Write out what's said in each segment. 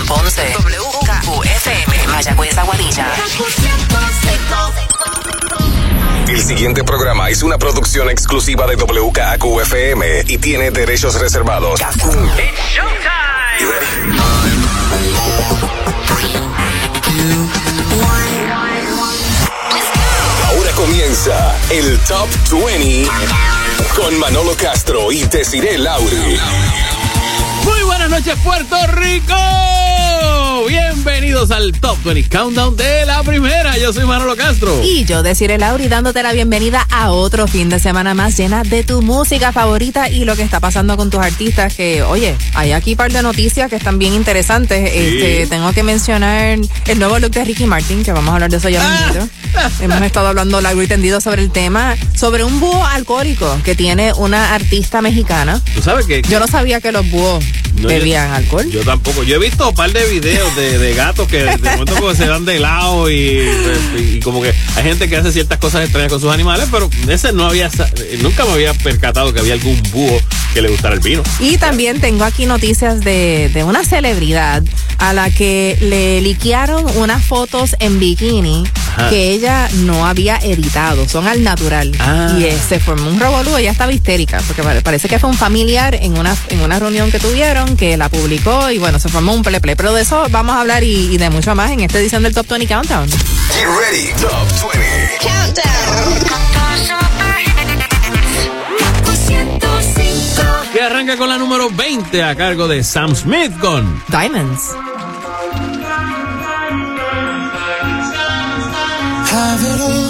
San Ponce. WKQFM, Mayagüez Aguadilla. El siguiente programa es una producción exclusiva de WKQFM y tiene derechos reservados. Ahora comienza el Top 20 con Manolo Castro y Desiree Lauri. Muy buenas noches, Puerto Rico. Bienvenidos al Top 20 Countdown de la primera. Yo soy Manolo Castro. Y yo, Desiree Lauri, dándote la bienvenida a otro fin de semana más llena de tu música favorita y lo que está pasando con tus artistas. Que, oye, hay aquí un par de noticias que están bien interesantes. Este, tengo que mencionar el nuevo look de Ricky Martin, que vamos a hablar de eso ya mismito. Hemos estado hablando largo y tendido sobre el tema, sobre un búho alcohólico que tiene una artista mexicana. Tú sabes que. Yo no sabía que los búhos No, bebían yo- alcohol. Yo tampoco. Yo he visto un par de videos de, de gatos que de momento como se dan de lado y, y como que hay gente que hace ciertas cosas extrañas con sus animales, pero ese no había, nunca me había percatado que había algún búho que le gustara el vino. Y también tengo aquí noticias de, de una celebridad a la que le liquearon unas fotos en bikini Ajá. que ella no había editado, son al natural. Ah. Y eh, se formó un revolú, ella estaba histérica, porque pare- parece que fue un familiar en una, en una reunión que tuvieron que la publicó y bueno, se formó un pleple. Pero de eso vamos a hablar y, y de mucho más en esta edición del Top 20 Countdown. Get ready, Top 20. Que arranca con la número 20 a cargo de Sam Smith con Diamonds. Have it all,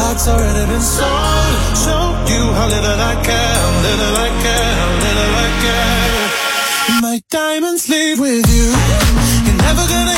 Heart's already been sold. Show you how little I care, little I care, little I care. My diamonds leave with you. You're never gonna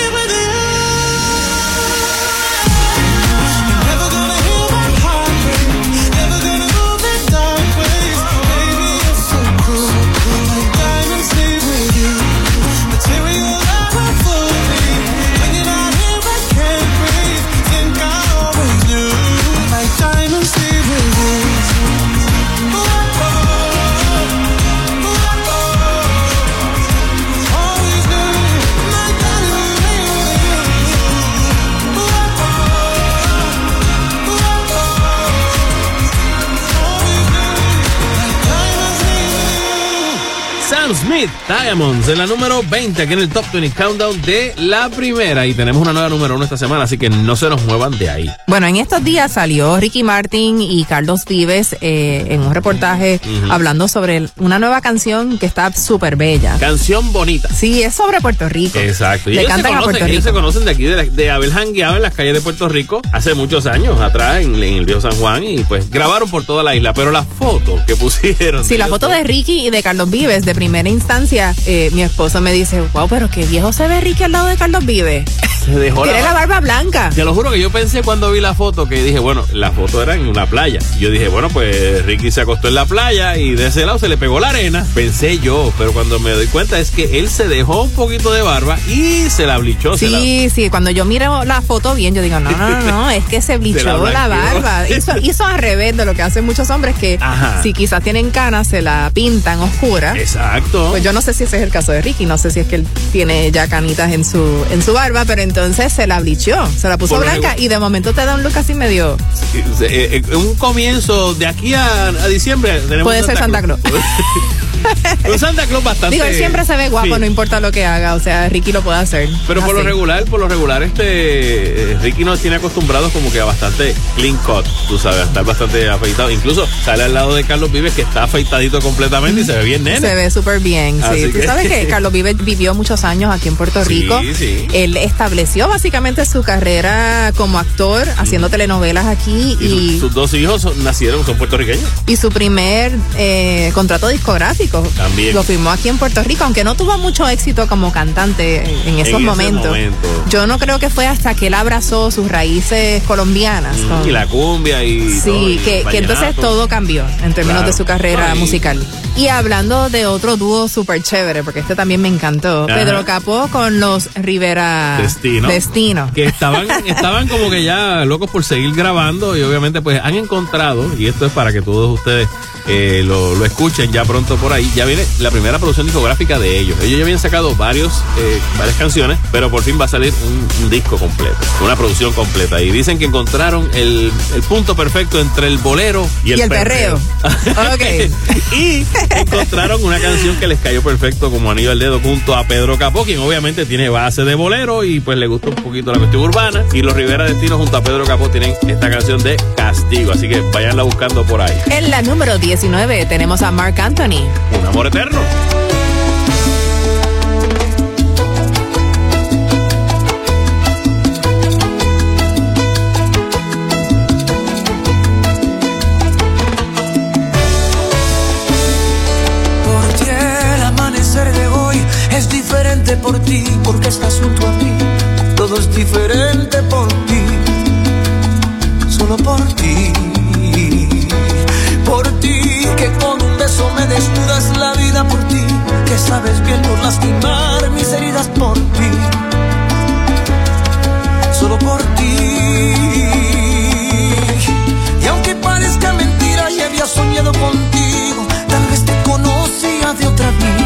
Smith, Diamonds, en la número 20, aquí en el Top 20 Countdown de la primera. Y tenemos una nueva número uno esta semana, así que no se nos muevan de ahí. Bueno, en estos días salió Ricky Martin y Carlos Vives eh, en un reportaje hablando sobre una nueva canción que está súper bella. Canción bonita. Sí, es sobre Puerto Rico. Exacto. Y Le ellos, se cantan a Puerto ellos Rico. se conocen de aquí, de, la- de haber en las calles de Puerto Rico hace muchos años atrás, en, en el río San Juan, y pues grabaron por toda la isla. Pero la foto que pusieron. Sí, la foto de Ricky y de Carlos Vives de primera instancia, eh, mi esposo me dice, wow, pero qué viejo se ve Ricky al lado de Carlos Vives. Se dejó Tiene la barba blanca. Te lo juro que yo pensé cuando vi la foto que dije, bueno, la foto era en una playa. Yo dije, bueno, pues Ricky se acostó en la playa y de ese lado se le pegó la arena. Pensé yo, pero cuando me doy cuenta es que él se dejó un poquito de barba y se la blichó. la- Sí, sí, cuando yo miro la foto bien, yo digo, no, no, no, no, es que se blichó la barba. Hizo, hizo al revés de lo que hacen muchos hombres que Ajá. si quizás tienen canas, se la pintan oscura. Exacto. Pues yo no sé si ese es el caso de Ricky, no sé si es que él tiene ya canitas en su en su barba, pero entonces se la blichó, se la puso Por blanca y de momento te da un look así medio... Eh, eh, un comienzo de aquí a, a diciembre tenemos Puede ser Santa Claus. Santa Claus bastante. Digo, él siempre se ve guapo, Sí. no importa lo que haga, o sea, Ricky lo puede hacer. Pero por lo regular, por lo regular, este eh, Ricky nos tiene acostumbrados como que a bastante clean cut, tú sabes, a estar bastante afeitado. Incluso sale al lado de Carlos Vives que está afeitadito completamente y se ve bien nene. Se ve súper bien, Así sí. Tú sabes que Carlos Vives vivió muchos años aquí en Puerto Sí, Rico. sí. Él estableció básicamente su carrera como actor, haciendo telenovelas aquí Y su- y, sus dos hijos son- nacieron, son puertorriqueños. y su primer eh, contrato discográfico También. lo firmó aquí en Puerto Rico, aunque no tuvo mucho éxito como cantante en esos momentos. momento. Yo no creo que fue hasta que él abrazó sus raíces colombianas. con- Y la cumbia y. todo, y Sí, que, que entonces todo cambió en términos Claro. de su carrera Ay. musical. Y hablando de otro dúo súper chévere, porque este también me encantó, Ajá. Pedro Capó con los Rivera Destino. Destino. Que estaban, estaban como que ya locos por seguir grabando y obviamente pues han encontrado, y esto es para que todos ustedes eh, lo, lo escuchen ya pronto por ahí, ya viene la primera producción discográfica de ellos. Ellos ya habían sacado varios, eh, varias canciones, pero por fin va a salir un, un disco completo, una producción completa. Y dicen que encontraron el, el punto perfecto entre el bolero y el, Y el perreo. Ok. y encontraron una canción que les cayó perfecto como anillo al dedo junto a Pedro Capó, quien obviamente tiene base de bolero y pues le gusta un poquito la cuestión urbana. Y los Rivera Destino junto a Pedro Capó tienen esta canción de Castigo, así que váyanla buscando por ahí. En la número 19 tenemos a Mark Anthony. Un amor eterno. Por ti, porque estás junto a mí. Todo es diferente por ti, solo por ti. Por ti, que con un beso me desnudas la vida por ti, que sabes bien no lastimar mis heridas por ti. Solo por ti. Y aunque parezca mentira, ya había soñado contigo. Tal vez te conocía de otra vida.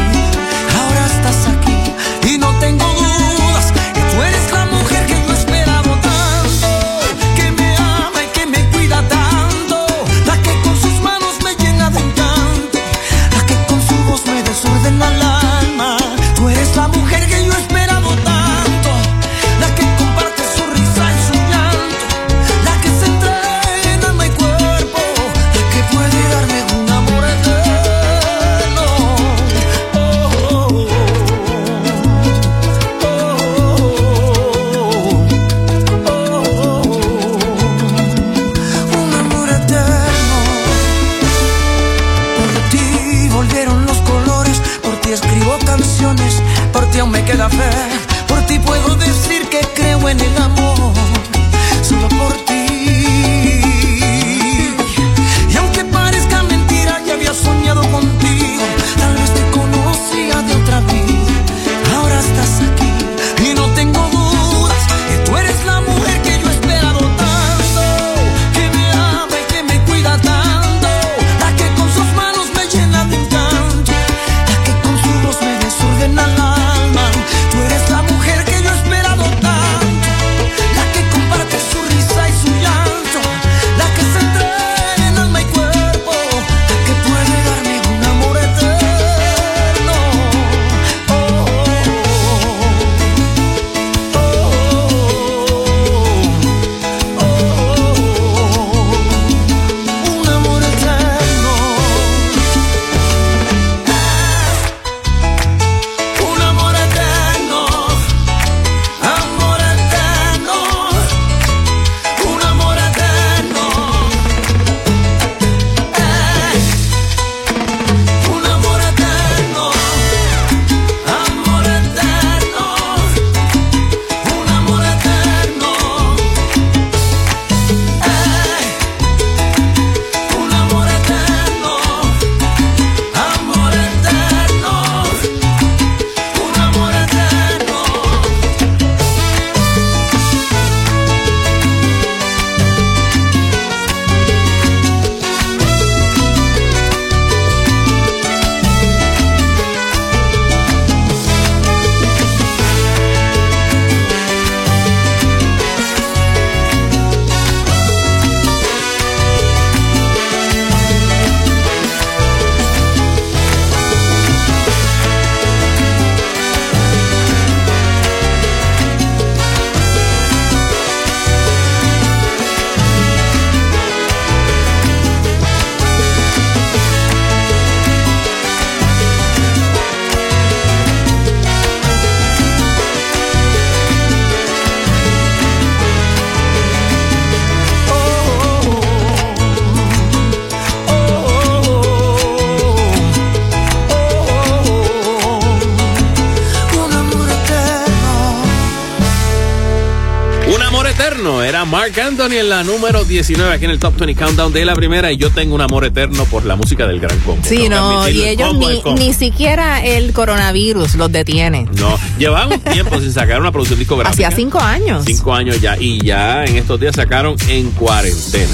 La número 19 aquí en el Top 20 Countdown de la primera y yo tengo un amor eterno por la música del Gran Combo. Sí, no, y el ellos combo, ni, el ni siquiera el coronavirus los detiene. No, llevaban un tiempo sin sacar una producción discográfica. Hacía cinco años. Cinco años ya y ya en estos días sacaron en cuarentena.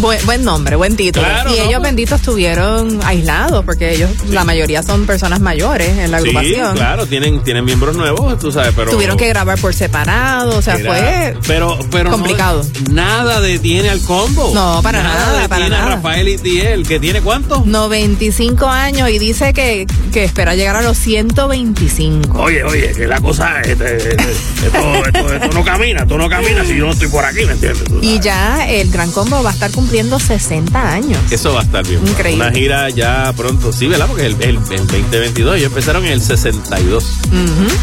Buen, buen nombre, buen título. Claro, y no, ellos benditos estuvieron aislados porque ellos, la mayoría son personas mayores en la Sí, agrupación. claro, tienen, tienen miembros nuevos, tú sabes, pero... Tuvieron que grabar por separado, o sea, Era- fue pero, pero no- complicado. Nada detiene al combo. No, para nada, para detiene a nada. Rafael Itiel, que tiene cuánto? 95 años y dice que, que espera llegar a los 125. Oye, oye, que la cosa, este, este, esto, esto, esto no camina, esto no camina si yo no estoy por aquí, ¿me entiendes? Y ya el Gran Combo va a estar cumpliendo 60 años. Eso va a estar bien. Increíble. Una gira ya pronto, sí, ¿verdad? Porque el, el, el 2022, ellos empezaron en el 62.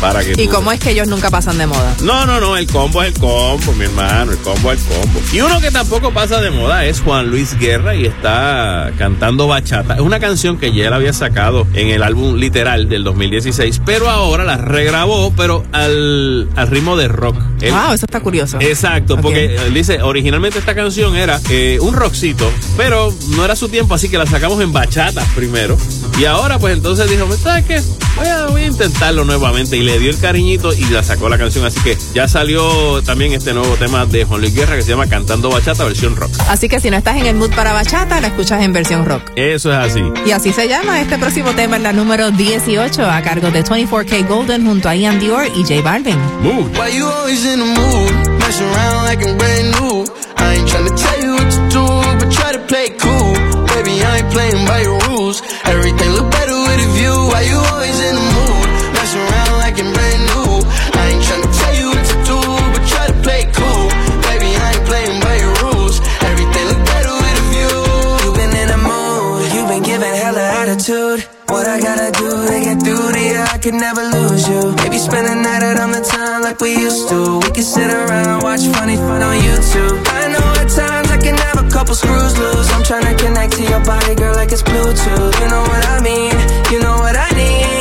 Para que ¿Y tú- cómo es que ellos nunca pasan de moda? No, no, no, el combo es el combo, mi hermano, el combo es el combo. Y uno que tampoco pasa de moda es Juan Luis Guerra y está cantando bachata. Es una canción que ya él había sacado en el álbum literal del 2016, pero ahora la regrabó, pero al, al ritmo de rock. Él- Wow, eso está curioso. Exacto, porque él dice, originalmente esta canción era eh, un rockcito, pero no era su tiempo, así que la sacamos en bachata primero. Y ahora, pues entonces dijo, ¿sabes qué? Voy a, voy a intentarlo nuevamente. Y le dio el cariñito y la sacó la canción. Así que ya salió también este nuevo tema de Juan Luis Guerra que se llama Cantando Bachata, versión rock. Así que si no estás en el mood para bachata, la escuchas en versión rock. Eso es así. Y así se llama este próximo tema en la número 18 a cargo de 24K Golden junto a Ian Dior y J Balvin. Move. Why you always in the mood? Mess around like I'm brand new. I ain't tryna tell you what to do, but try to play cool. Baby, I ain't playing by your can never lose you. Maybe spend the night out on the town like we used to. We can sit around, watch funny fun on YouTube. I know at times I can have a couple screws loose. I'm trying to connect to your body, girl, like it's Bluetooth. You know what I mean? You know what I need.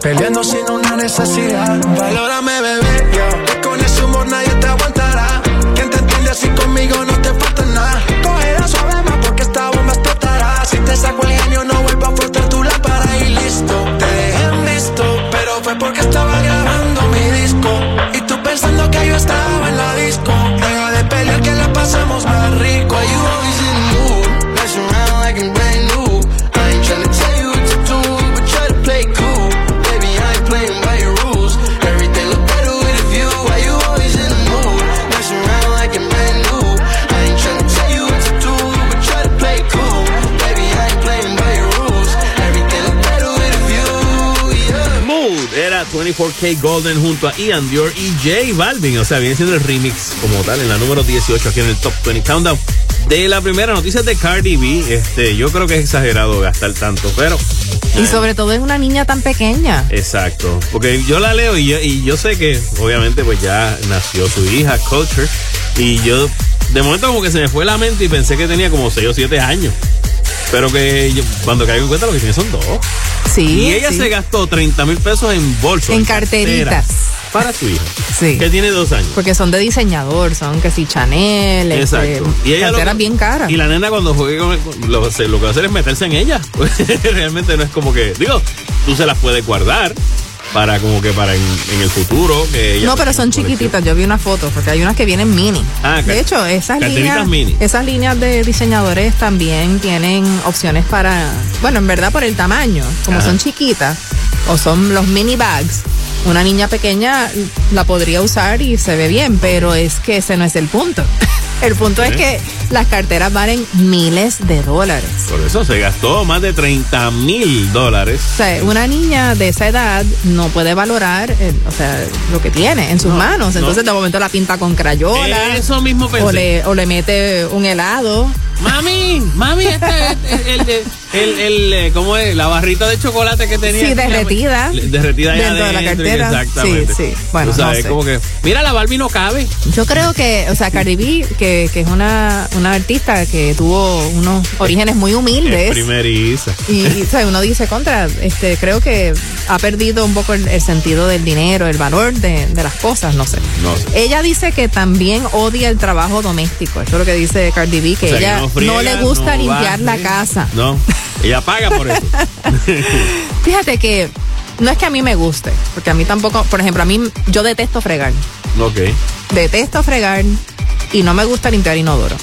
Peleando sin una necesidad. Valórame, 24K Golden junto a Ian Dior y J Balvin. O sea, viene siendo el remix como tal en la número 18 aquí en el Top 20 Countdown. De la primera noticia de Cardi B, este, yo creo que es exagerado gastar tanto, pero. Y sobre todo en una niña tan pequeña. Exacto. Porque yo la leo y yo, y yo sé que, obviamente, pues ya nació su hija, Culture. Y yo, de momento, como que se me fue la mente y pensé que tenía como 6 o 7 años. Pero que yo, cuando caigo en cuenta lo que tiene son dos. Sí. Y ella sí. se gastó 30 mil pesos en bolsos. En carteritas. Para su hija. Sí. Que tiene dos años. Porque son de diseñador, son que si Chanel, este, Exacto. Y ella lo carteras que- bien caras. Y la nena cuando juegue con, lo, lo que va a hacer es meterse en ella. Realmente no es como que, digo, tú se las puedes guardar para como que para en, en el futuro que No, pero son chiquititas. Yo vi una foto porque hay unas que vienen mini. Ah, de hecho, esas líneas, mini. esas líneas de diseñadores también tienen opciones para, bueno, en verdad por el tamaño, como Ajá. son chiquitas o son los mini bags. Una niña pequeña la podría usar y se ve bien, pero es que ese no es el punto. El punto es que las carteras valen miles de dólares. Por eso se gastó más de 30 mil dólares. O sea, una niña de esa edad no puede valorar, eh, o sea, lo que tiene en sus No, manos. no. Entonces, de momento la pinta con crayola. Eso mismo pensé. o le, o le mete un helado. Mami, mami, este es el, el, el, el, eh, ¿cómo es? La barrita de chocolate que tenía. Sí, derretida. Derretida Dentro de la cartera. Exactamente. Sí, sí. Bueno, Tú sabes, no sé. como que, mira, la Barbie no cabe. Yo creo que, o sea, Cardi B, que, que es una, una artista que tuvo unos orígenes muy Es humildes. primeriza. Y, y, o sea, uno dice contra, este, creo que ha perdido un poco el, sentido del dinero, el valor de, de las cosas, no sé. No sé. Ella dice que también odia el trabajo doméstico. Eso es lo que dice Cardi B, que O sea, que ella no, friega, le gusta no limpiar la casa. No, ella paga por eso. Fíjate que no es que a mí me guste, porque a mí tampoco, por ejemplo, a mí yo detesto fregar. ok, Detesto fregar y no me gusta limpiar inodoro.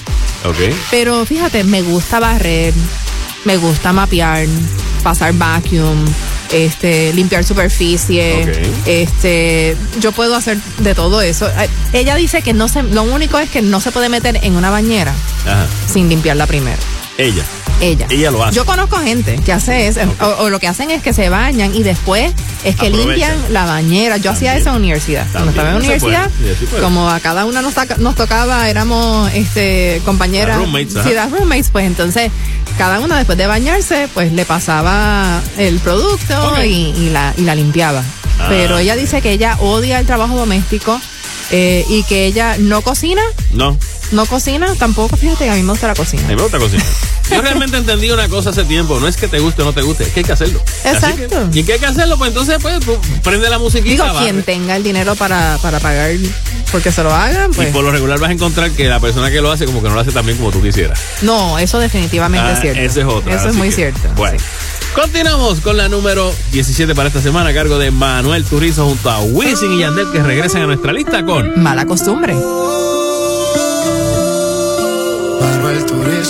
ok. Pero fíjate, me gusta barrer, me gusta mapear, pasar vacuum, este, limpiar superficie, este, yo puedo hacer de todo eso. Ella dice que no se, lo único es que no se puede meter en una bañera Ajá. sin limpiarla primero. Ella. Ella. Ella lo hace. Yo conozco gente que hace eso, o, o lo que hacen es que se bañan y después es que Aprovechan. limpian la bañera. Yo hacía eso en universidad. Cuando estaba en universidad, sí, como a cada una nos, tocaba, éramos este compañeras. Roommates, sí, las roommates, pues entonces cada una después de bañarse, pues le pasaba el producto y la, y la limpiaba. Ah, Pero ella dice que ella odia el trabajo doméstico eh, y que ella no cocina, No, no cocina tampoco. Fíjate, a mí me gusta la cocina. a mí me gusta cocinar. Yo realmente entendí una cosa hace tiempo. No es que te guste o no te guste, es que hay que hacerlo. Exacto. que- y que hay que hacerlo, pues entonces, pues, tú prende la musiquita. Digo, barre. quien tenga el dinero para, para pagar porque se lo hagan, Y pues. por lo regular vas a encontrar que la persona que lo hace como que no lo hace tan bien como tú quisieras. No, eso definitivamente Ah, es cierto. Esa es otra. Eso es muy que, cierto. Bueno. sí. Continuamos con la número 17 para esta semana a cargo de Manuel Turizo junto a Wisin y Yandel que regresan a nuestra lista con Mala costumbre.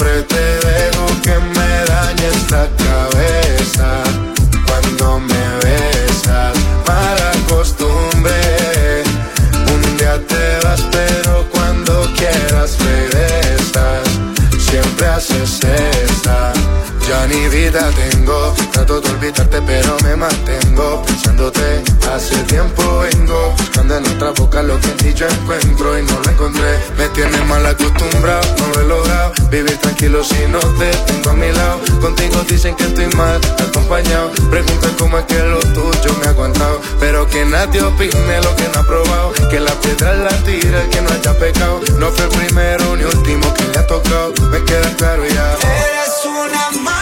Siempre te dejo que me dañes la cabeza cuando me olvidarte pero me mantengo pensándote. Hace tiempo vengo buscando en otra boca lo que en ti yo encuentro y no lo encontré. Me tienes mal acostumbrado, no lo he logrado. Vivir tranquilo si no te tengo a mi lado. Contigo dicen que estoy mal acompañado. Preguntan cómo es que lo tuyo me ha aguantado. Pero que nadie opine lo que no ha probado. Que la piedra la tira el que no haya pecado. No fue el primero ni último que le ha tocado. Me queda claro ya. eres una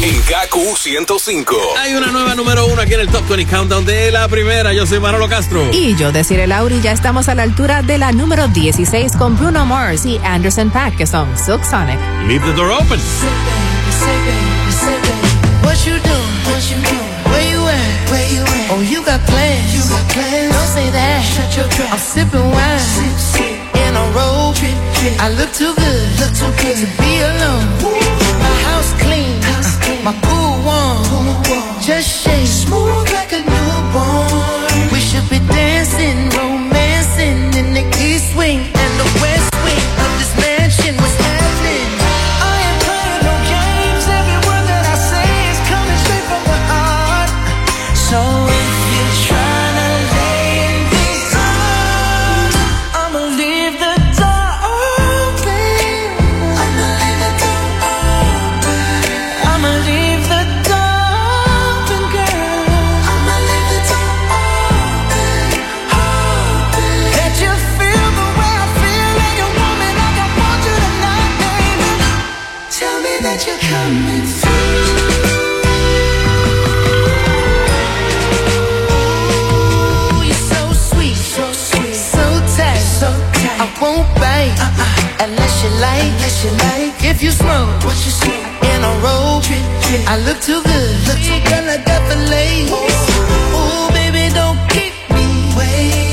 En KQ 105. Hay una nueva número uno aquí en el Top 20 Countdown de la primera. Yo soy Manolo Castro. Y yo, Desiree Lauri, ya estamos a la altura de la número 16 con Bruno Mars y Anderson Pack, que son Silk Sonic. Leave the door open. What you do? What you do? Where you at? Where you at? Oh, you got plans. You got plans. Don't say that. Shut your trap. I'm sipping wine. Sip, sip. In a road trip I look too good, look too good to be alone. My house clean, my pool warm. Pool warm. Just shake smooth like a newborn. We should be dancing, romancing in the key swing. like, yes you like. If you smoke, what you see in a trip. I look too good, look too good like that fillet. Ooh, baby, don't keep me waiting.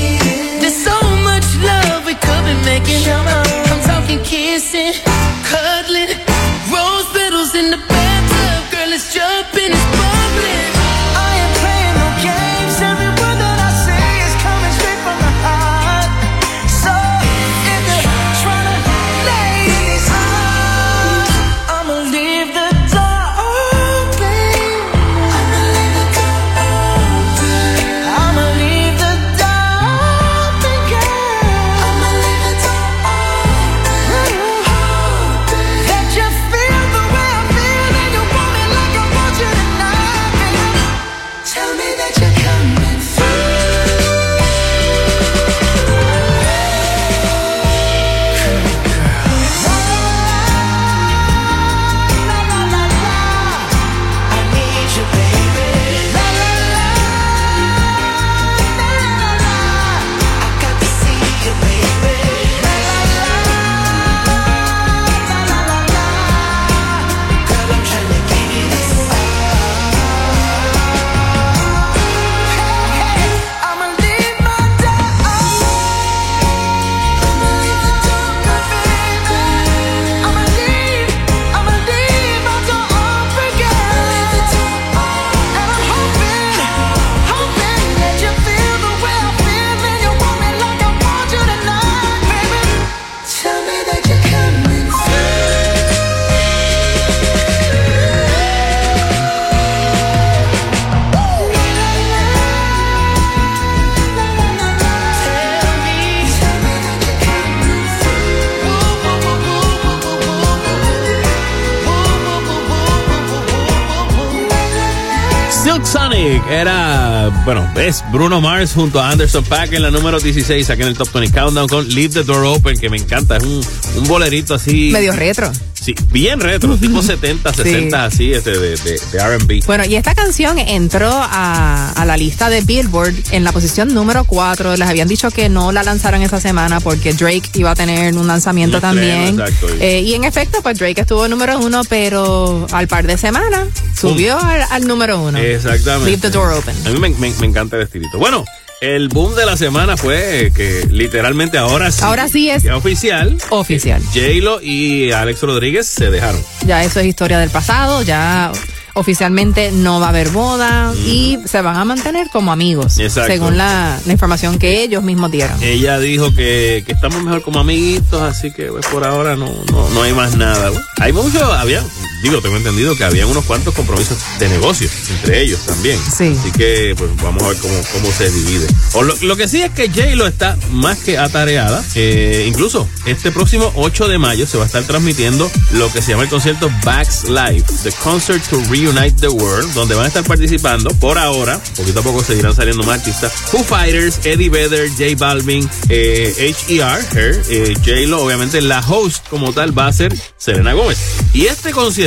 Sonic era, bueno, es Bruno Mars junto a Anderson Paak en la número 16, aquí en el Top 20 Countdown con Leave the Door Open, que me encanta, es un, un bolerito así. Medio retro. Sí, bien retro, tipo 70, 60, así, este de, de, RB. Bueno, y esta canción entró a, a, la lista de Billboard en la posición número 4. Les habían dicho que no la lanzaron esa semana porque Drake iba a tener un lanzamiento también. Estreno, exacto, eh, y... En efecto, pues Drake estuvo número uno, pero al par de semanas subió al, número uno. Exacto. Exactamente. Leave the door open. A mí me, me- me encanta el estilito. Bueno, el boom de la semana fue que literalmente ahora sí. Ahora sí es ya oficial. oficial. J-Lo y Alex Rodríguez se dejaron. Ya eso es historia del pasado, ya oficialmente no va a haber boda y se van a mantener como amigos, Exacto. según la, la información que ellos mismos dieron. Ella dijo que, que estamos mejor como amiguitos, así que pues, por ahora no, no, no hay más nada. Bueno, hay mucho, había, digo, tengo entendido que había unos cuantos compromisos de negocio entre ellos también. Sí. Así que pues vamos a ver cómo, cómo se divide. O lo, lo que sí es que J-Lo está más que atareada. Eh, incluso este próximo 8 de mayo se va a estar transmitiendo lo que se llama el concierto Backs Live, The Concert to Reunite the World, donde van a estar participando por ahora, poquito a poco seguirán saliendo más artistas, Foo Fighters, Eddie Vedder, J Balvin, eh, H.E.R., Her, eh, J-Lo, obviamente la host como tal va a ser Selena Gómez. Y este concierto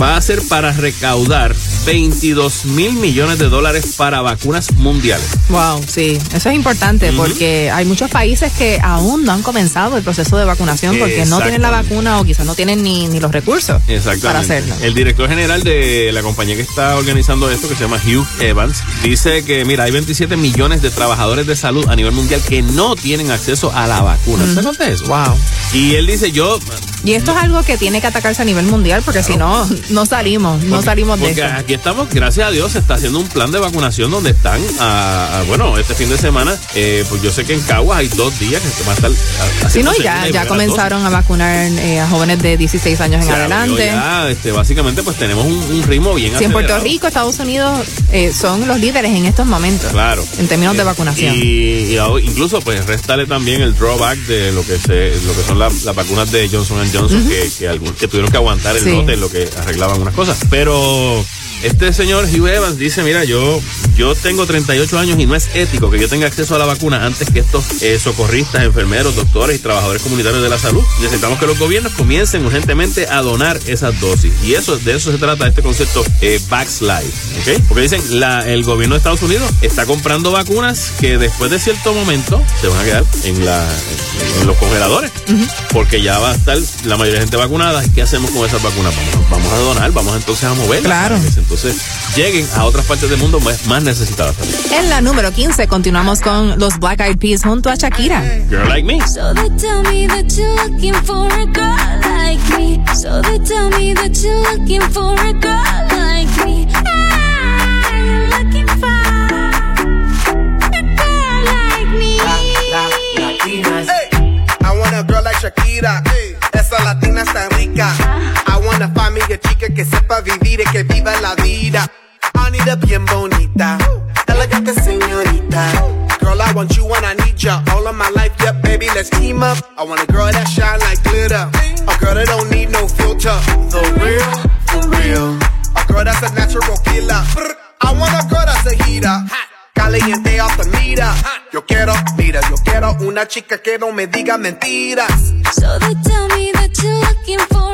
va a ser para recaudar 22 mil millones de dólares para vacunas mundiales. Wow, sí, eso es importante porque hay muchos países que aún no han comenzado el proceso de vacunación porque no tienen la vacuna o quizás no tienen ni, ni los recursos Exactamente. para hacerlo. El director general de la compañía que está organizando esto, que se llama Hugh Evans, dice que, mira, hay 27 millones de trabajadores de salud a nivel mundial que no tienen acceso a la vacuna. ¿Usted cuenta eso? Wow. Y él dice, yo... Y esto es algo que tiene que atacarse a nivel mundial porque si no, no salimos, no Porque- salimos de porque esto. aquí estamos, gracias a Dios, se está haciendo un plan de vacunación donde están, a, a- bueno, este fin de semana, eh, pues yo sé que en Caguas hay dos días que se va a estar a- haciendo no, ya, ya comenzaron a vacunar eh, a jóvenes de 16 años en adelante. ya, este, básicamente, pues tenemos un, un ritmo bien Si en Puerto acelerado. Rico, Estados Unidos eh, son los líderes en estos momentos. Claro. En términos de vacunación. Y, incluso pues restale también el drawback de lo que se, lo que son la- las vacunas de Johnson Johnson que, que, algún- que tuvieron que aguantar el Sí. lote lo que arreglaban unas cosas. Pero este señor Hugh Evans dice, mira, yo, yo tengo 38 años y no es ético que yo tenga acceso a la vacuna antes que estos eh, socorristas, enfermeros, doctores y trabajadores comunitarios de la salud. Necesitamos que los gobiernos comiencen urgentemente a donar esas dosis. Y eso, de eso se trata este concepto eh, backslide, ¿ok? Porque dicen, la, el gobierno de Estados Unidos está comprando vacunas que después de cierto momento se van a quedar en, la, en, en los congeladores. Porque ya va a estar la mayoría de gente vacunada. ¿Y ¿Qué hacemos con esas vacunas? Vamos, vamos a donar, vamos entonces a moverlas. Claro. Entonces lleguen a otras partes del mundo más, más necesitadas también. En la número 15 continuamos con los Black Eyed Peas junto a Shakira. Girl like me. So they tell me that you're looking for a girl like me. So they tell me that you're looking for a girl like me. I'm looking for a girl like me. Hey, I want a girl like Shakira. Esa latina está rica. I wanna find me a chica que sepa vivir y que la vida. I need a bien bonita, elegante señorita. Girl, I want you and I need ya all of my life. Yep, baby, let's team up. I want a girl that shine like glitter. A girl that don't need no filter. The real, for real. A girl that's a natural killer. I want a girl that's a heater. Caliente off the meter. Yo quiero, mira, yo quiero una chica que no me diga mentiras. So they tell me that you're looking for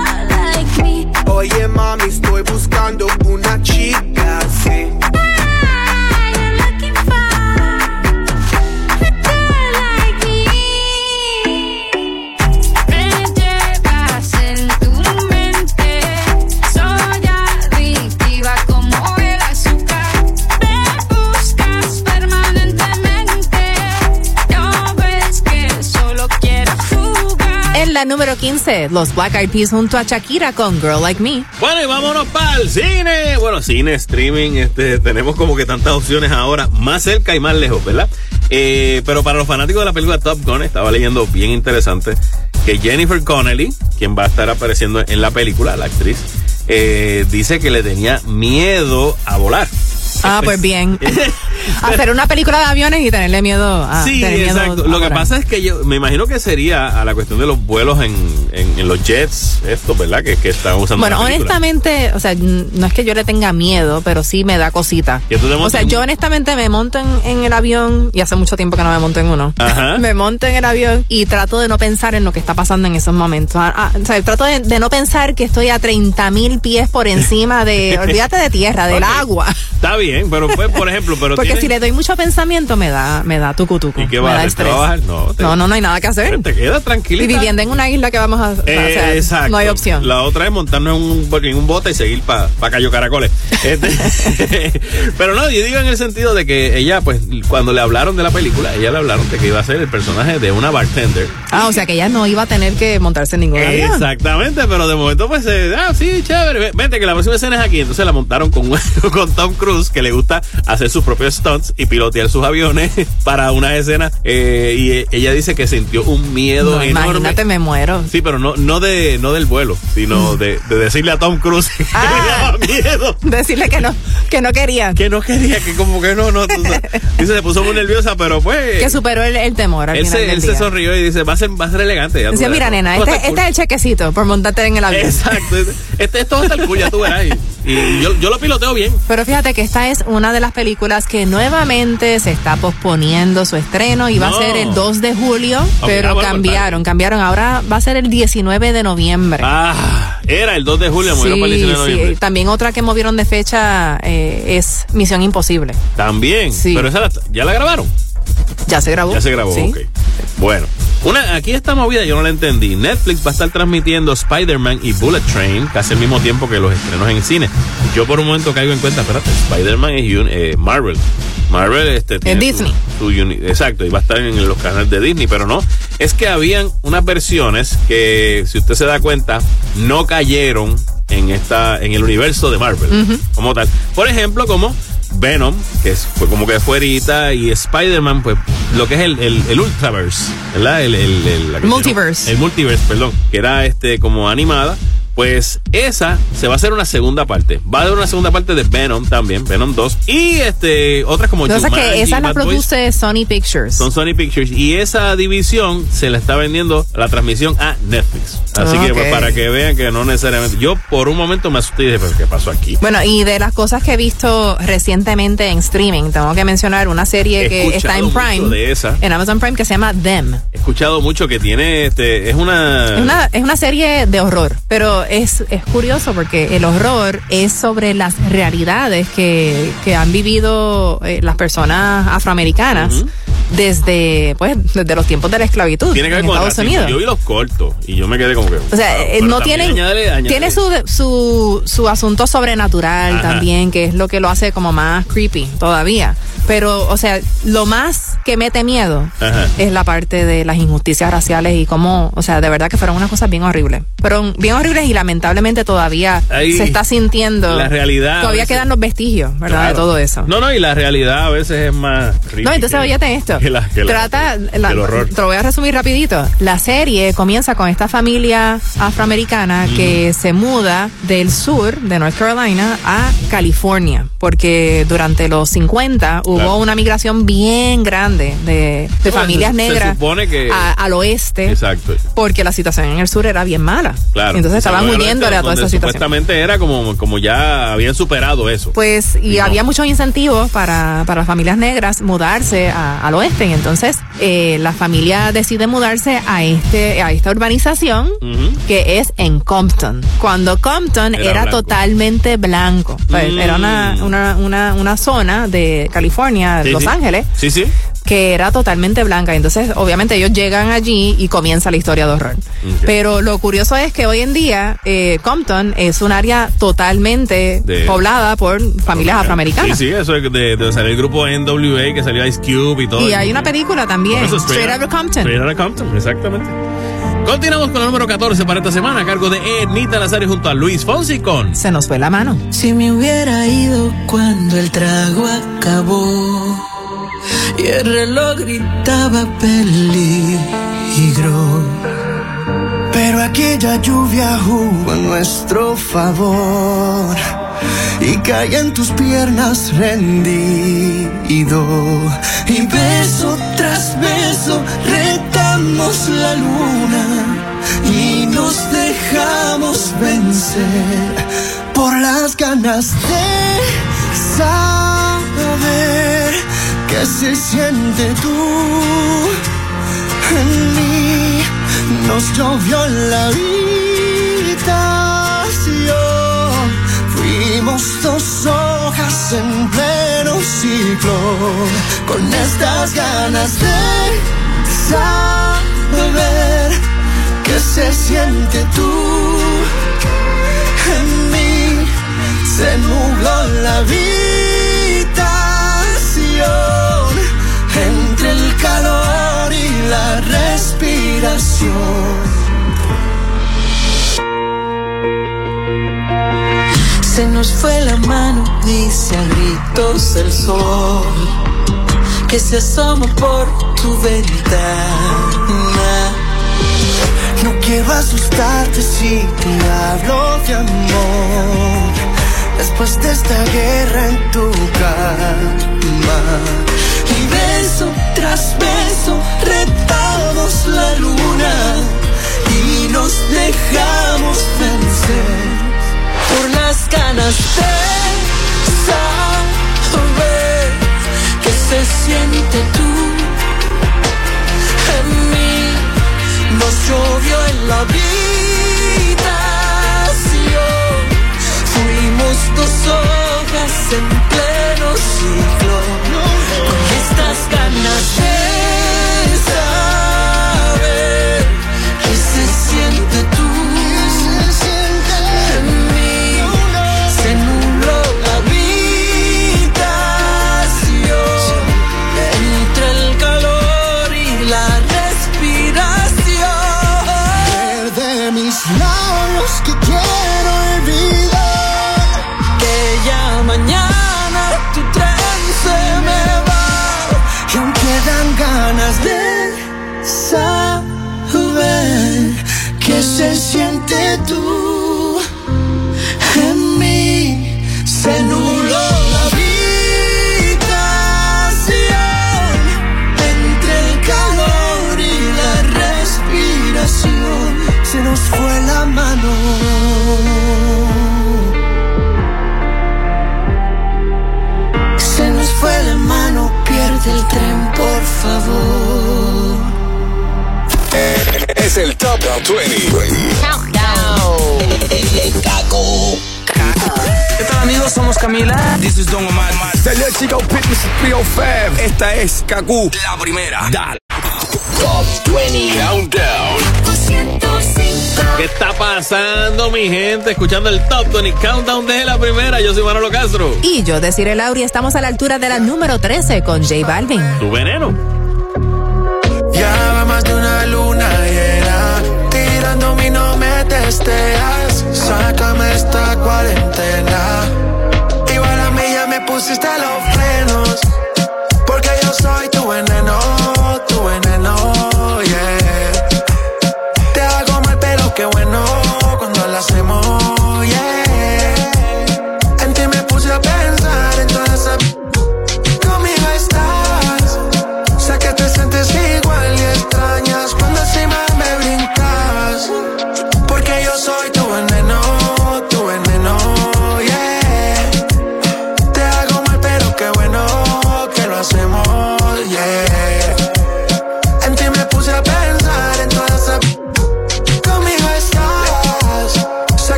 Oye mami, estoy buscando una chica así. La número 15, los Black Eyed Peas junto a Shakira con Girl Like Me. Bueno, y vámonos para el cine. Bueno, cine, streaming, este, tenemos como que tantas opciones ahora, más cerca y más lejos, ¿verdad? Eh, pero para los fanáticos de la película Top Gun, estaba leyendo bien interesante que Jennifer Connelly, quien va a estar apareciendo en la película, la actriz, eh, dice que le tenía miedo a volar. Ah, pues bien. Hacer una película de aviones y tenerle miedo a. Sí, tener miedo exacto. a Lo que pasa es que yo me imagino que sería a la cuestión de los vuelos en, en, en los jets, esto, ¿verdad? Que, que están usando. Bueno, honestamente, o sea, no es que yo le tenga miedo, pero sí me da cosita. O sea, yo honestamente me monto en, en el avión y hace mucho tiempo que no me monto en uno. Ajá. me monto en el avión y trato de no pensar en lo que está pasando en esos momentos. Ah, ah, o sea, trato de, de no pensar que estoy a 30 mil pies por encima de, olvídate de tierra, del agua. Está bien, pero pues, por ejemplo, pero Porque si le doy mucho pensamiento me da, me da tucu tucu. ¿Y qué va a da hacer? ¿Te estrés. va a bajar? No, te- No, no, no hay nada que hacer. Te quedas tranquilita. Y viviendo en una isla que vamos a, sea, Eh, exacto. no hay opción. La otra es montarnos en un, en un bote y seguir para pa Cayo Caracoles. Este, pero no, yo digo en el sentido de que ella, pues, cuando le hablaron de la película, ella le hablaron de que iba a ser el personaje de una bartender. Ah, o sea que ella no iba a tener que montarse en ningún avión. Exactamente, pero de momento pues, eh, ah, sí, chévere, ve- vente que la próxima escena es aquí. Entonces la montaron con, con Tom Cruise, que le gusta hacer sus propios stunts y pilotear sus aviones para una escena. eh, y eh, ella dice que sintió un miedo No, enorme. imagínate, me muero. Sí, pero no, no, de, no del vuelo, sino de, de decirle a Tom Cruise que Ah. le daba miedo. Decirle que no, que no quería. Que no quería, que como que no, no. Dice, se puso muy nerviosa, pero pues. Que superó el, el temor al él final se, del él se sonrió y dice, va a ser, va a ser elegante. ya verás, mira, todo- nena, todo este, está cool". este es el chequecito por montarte en el avión. Exacto. Este, esto va a estar cool, ya tú verás. Y, y yo, yo lo piloteo bien. Pero fíjate que esta es una de las películas que nuevamente se está posponiendo su estreno. Iba No. a ser el 2 de julio, pero ah, bueno, cambiaron, cambiaron. Ahora va a ser el 19 de noviembre. Ah, era el 2 de julio, movieron Sí, para el 19 de sí. noviembre. También otra que movieron de fecha eh, es Misión Imposible. También. Sí. Pero esa la- ya la grabaron. Ya se grabó. Ya se grabó, Sí. ok. Bueno, una, aquí esta movida yo no la entendí. Netflix va a estar transmitiendo Spider-Man y Bullet Train casi al mismo tiempo que los estrenos en cine. Yo por un momento caigo en cuenta, espérate, Spider-Man es eh, Marvel. Marvel este, su- Disney. su exacto, y va a estar en los canales de Disney, pero no. Es que habían unas versiones que, si usted se da cuenta, no cayeron en esta en el universo de Marvel como tal. Por ejemplo, como Venom, que fue como que fuerita, y Spider-Man, pues lo que es el, el, el Ultraverse, ¿verdad? El, el, el- la que Multiverse. El Multiverse, perdón, que era este como animada. Pues esa se va a hacer una segunda parte. Va a haber una segunda parte de Venom también, Venom 2. Y este otras como Lo que Jumanji, esa la Boys, produce Sony Pictures. son Sony Pictures y esa división se la está vendiendo la transmisión a Netflix. Así que pues, para que vean que no necesariamente. Yo por un momento me asusté y dije, ¿pero qué pasó aquí? Bueno, y de las cosas que he visto recientemente en streaming, tengo que mencionar una serie que está en Prime, de esa. en Amazon Prime, que se llama Them. He escuchado mucho que tiene, este, es una... Es una, es una serie de horror, pero es, es curioso porque el horror es sobre las realidades que, que han vivido eh, las personas afroamericanas desde, pues, desde los tiempos de la esclavitud Tiene que ver en con Estados racismo. Unidos. Yo vi los cortos y yo me quedé como que. O sea, eh, no tienen. añádele- añádele- Tiene su, su, su asunto sobrenatural Ajá. también, que es lo que lo hace como más creepy todavía. Pero, o sea, lo más que mete miedo Ajá. es la parte de las injusticias raciales y cómo, o sea, de verdad que fueron unas cosas bien horribles. Pero bien horribles y lamentablemente todavía Ahí, se está sintiendo. la realidad Todavía quedan los vestigios, ¿verdad? Claro. De todo eso. No, no, y la realidad a veces es más No, entonces óyete esto. que la- que la- Trata, la- el horror. te lo voy a resumir rapidito. La serie comienza con esta familia afroamericana que se muda del sur de North Carolina a California, porque durante los 50 hubo Claro. una migración bien grande de, familias negras supone que- a- al oeste. Exacto. Porque la situación en el sur era bien mala. Claro. Entonces estaban huyéndole a toda esa situación. Supuestamente era como, como ya habían superado eso. Pues, y Y no. había muchos incentivos para, para las familias negras mudarse a- al oeste. Y entonces, eh, la familia decide mudarse a este, a esta urbanización que es en Compton. Cuando Compton Era era, blanco. totalmente blanco. Pues, Mm. Era una, una, una, una zona de California, Sí, Los sí. Ángeles, Sí, sí. que era totalmente blanca. Entonces, obviamente, ellos llegan allí y comienza la historia de horror. Pero lo curioso es que hoy en día eh, Compton es un área totalmente De- poblada por familias afroamericanas. Sí, sí, eso es de, de salir el grupo NWA que salió Ice Cube y todo. Y hay una película también, eso, Straight Outta Compton. Straight Outta Compton, exactamente. Continuamos con el número 14 para esta semana a cargo de Ednita Nazario junto a Luis Fonsi con Se nos fue la mano. Si me hubiera ido cuando el trago acabó y el reloj gritaba peligro. Pero aquella lluvia jugó en nuestro favor y caí en tus piernas rendido. Y beso tras beso retamos la luna y nos dejamos vencer por las ganas de saber qué se siente tú en mí nos llovió la habitación. Fuimos dos hojas en pleno ciclo, con estas ganas de saber qué se siente tú en mí. Se nubló la habitación entre el calor y la respiración. Se nos fue la mano, dice a gritos el sol, que se asoma por tu ventana. No quiero asustarte si te hablo de amor. Después de esta guerra en tu cama. Y beso tras beso retamos la luna y nos dejamos vencer por las ganas de saber se siente tú en mí. Nos llovió en Top 20. ¿Qué tal amigos? Somos Camila. This is Don Omar. Salió el Chico Fitness 305. Esta es Kaku. La primera. Dale. Top 20 Countdown. ¿Qué está pasando, mi gente? Escuchando el Top 20 Countdown de la primera. Yo soy Manolo Castro. Y yo, Desiree Lauri, estamos a la altura de la número 13 con J Balvin. Tu veneno. Testeas Sácame esta cuarentena. Igual a mí ya me pusiste los frenos Porque yo soy tu veneno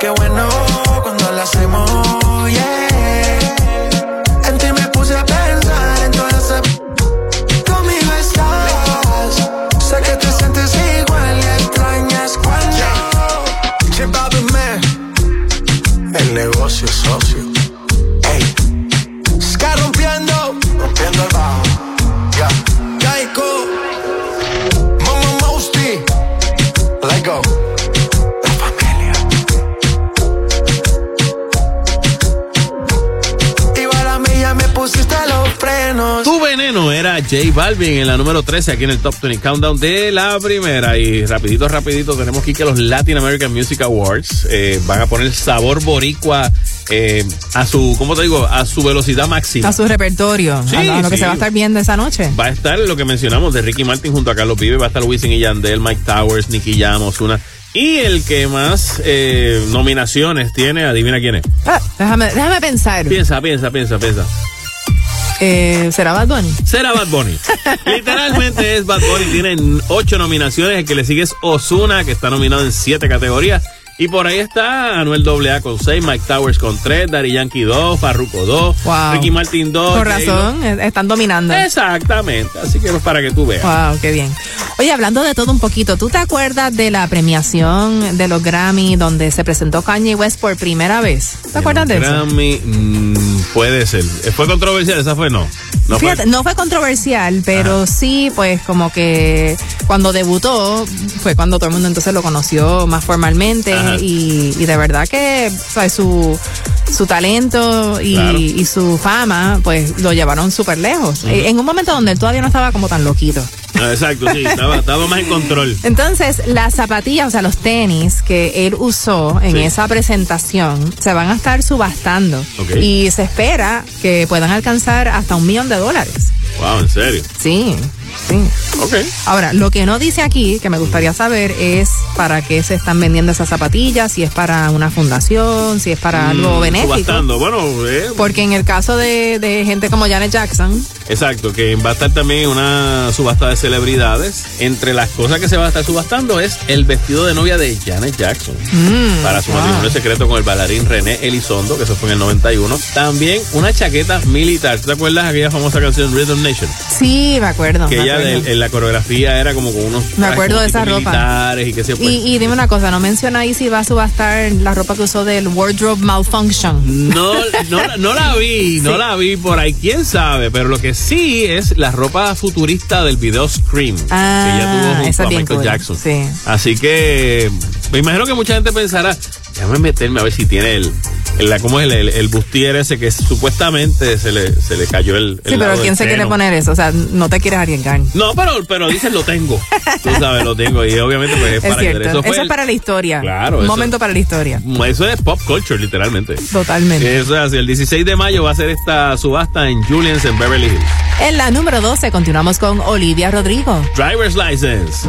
qué bueno J Balvin en la número 13 aquí en el Top 20 Countdown de la primera. Y rapidito, rapidito, tenemos aquí que los Latin American Music Awards eh, van a poner sabor boricua eh, a su, ¿cómo te digo? A su velocidad máxima. A su repertorio, Sí, a lo que sí. se va a estar viendo esa noche. Va a estar lo que mencionamos de Ricky Martin junto a Carlos Vive, va a estar Wisin y Yandel, Mike Towers, Nicky Jam, Ozuna. Y el que más eh, nominaciones tiene, adivina quién es. Ah, déjame, déjame pensar. Piensa, piensa, piensa, piensa. Eh, ¿Será Bad Bunny? Será Bad Bunny. Literalmente es Bad Bunny. Tiene ocho nominaciones. El que le sigue es Osuna, que está nominado en siete categorías. Y por ahí está Anuel AA con seis, Mike Towers con tres, Daddy Yankee dos, Farruko dos, Wow. Ricky Martin dos. Por J-Lo. razón, eh, están dominando. Exactamente. Así que pues para que tú veas. Wow, qué bien. Oye, hablando de todo un poquito, ¿tú te acuerdas de la premiación de los Grammy donde se presentó Kanye West por primera vez? ¿Te acuerdas de eso? Grammy, mm, puede ser. ¿Fue controversial? ¿Esa fue? No. No fue. No fue controversial, pero sí, pues como que cuando debutó fue cuando todo el mundo entonces lo conoció más formalmente Ajá. Y, y de verdad que o sea, su, su talento y, Claro. y su fama pues lo llevaron súper lejos. Eh, En un momento donde él todavía no estaba como tan loquito. Ah, Exacto, sí. Estaba, estaba más en control. Entonces, las zapatillas, o sea, los tenis que él usó en Sí. esa presentación se van a estar subastando. Y se espera que puedan alcanzar hasta un millón de dólares. Wow, en serio. Sí, sí. Ok. Ahora, lo que no dice aquí, que me gustaría saber, es para qué se están vendiendo esas zapatillas, si es para una fundación, si es para algo Mm, benéfico. Subastando. Bueno, eh, Porque en el caso de, de gente como Janet Jackson, Exacto, que va a estar también una subasta de celebridades. Entre las cosas que se va a estar subastando es el vestido de novia de Janet Jackson. Mm, para su wow. matrimonio secreto con el bailarín René Elizondo, que eso fue en el 91. También una chaqueta militar. ¿Tú ¿Te acuerdas aquella famosa canción Rhythm Nation? sí, me acuerdo. Que ella en, la coreografía era como con unos Me acuerdo de esa ropa. y qué sé pues. Y, y dime una cosa, no menciona ahí si va a subastar la ropa que usó del Wardrobe Malfunction. No, no, no la vi, no Sí. la vi por ahí, quién sabe, pero lo que sí es la ropa futurista del video Scream, Ah, que ella tuvo junto esa a Michael cool. Jackson. Sí. Así que me imagino que mucha gente pensará, déjame meterme a ver si tiene el, el- la, ¿cómo es el, el, el bustier ese que supuestamente se le, se le cayó el, Sí, el pero lado ¿quién se quiere poner eso? O sea, no te quieres arriesgar. No, pero, pero dicen lo tengo. Tú sabes, lo tengo. Y obviamente pues es, Es para cierto. Eso, fue es el- para la historia. Claro, Un eso- momento para la historia. Eso es pop culture, literalmente. Totalmente. Eso es así. El 16 de mayo va a ser esta subasta en Julian's en Beverly Hills. En la número 12 continuamos con Olivia Rodrigo. Driver's License.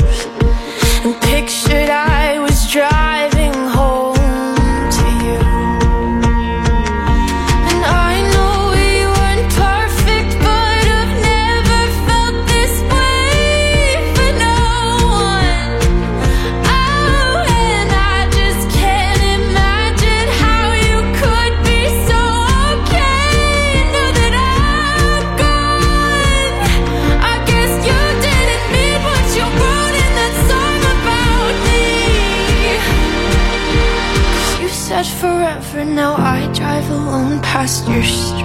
first.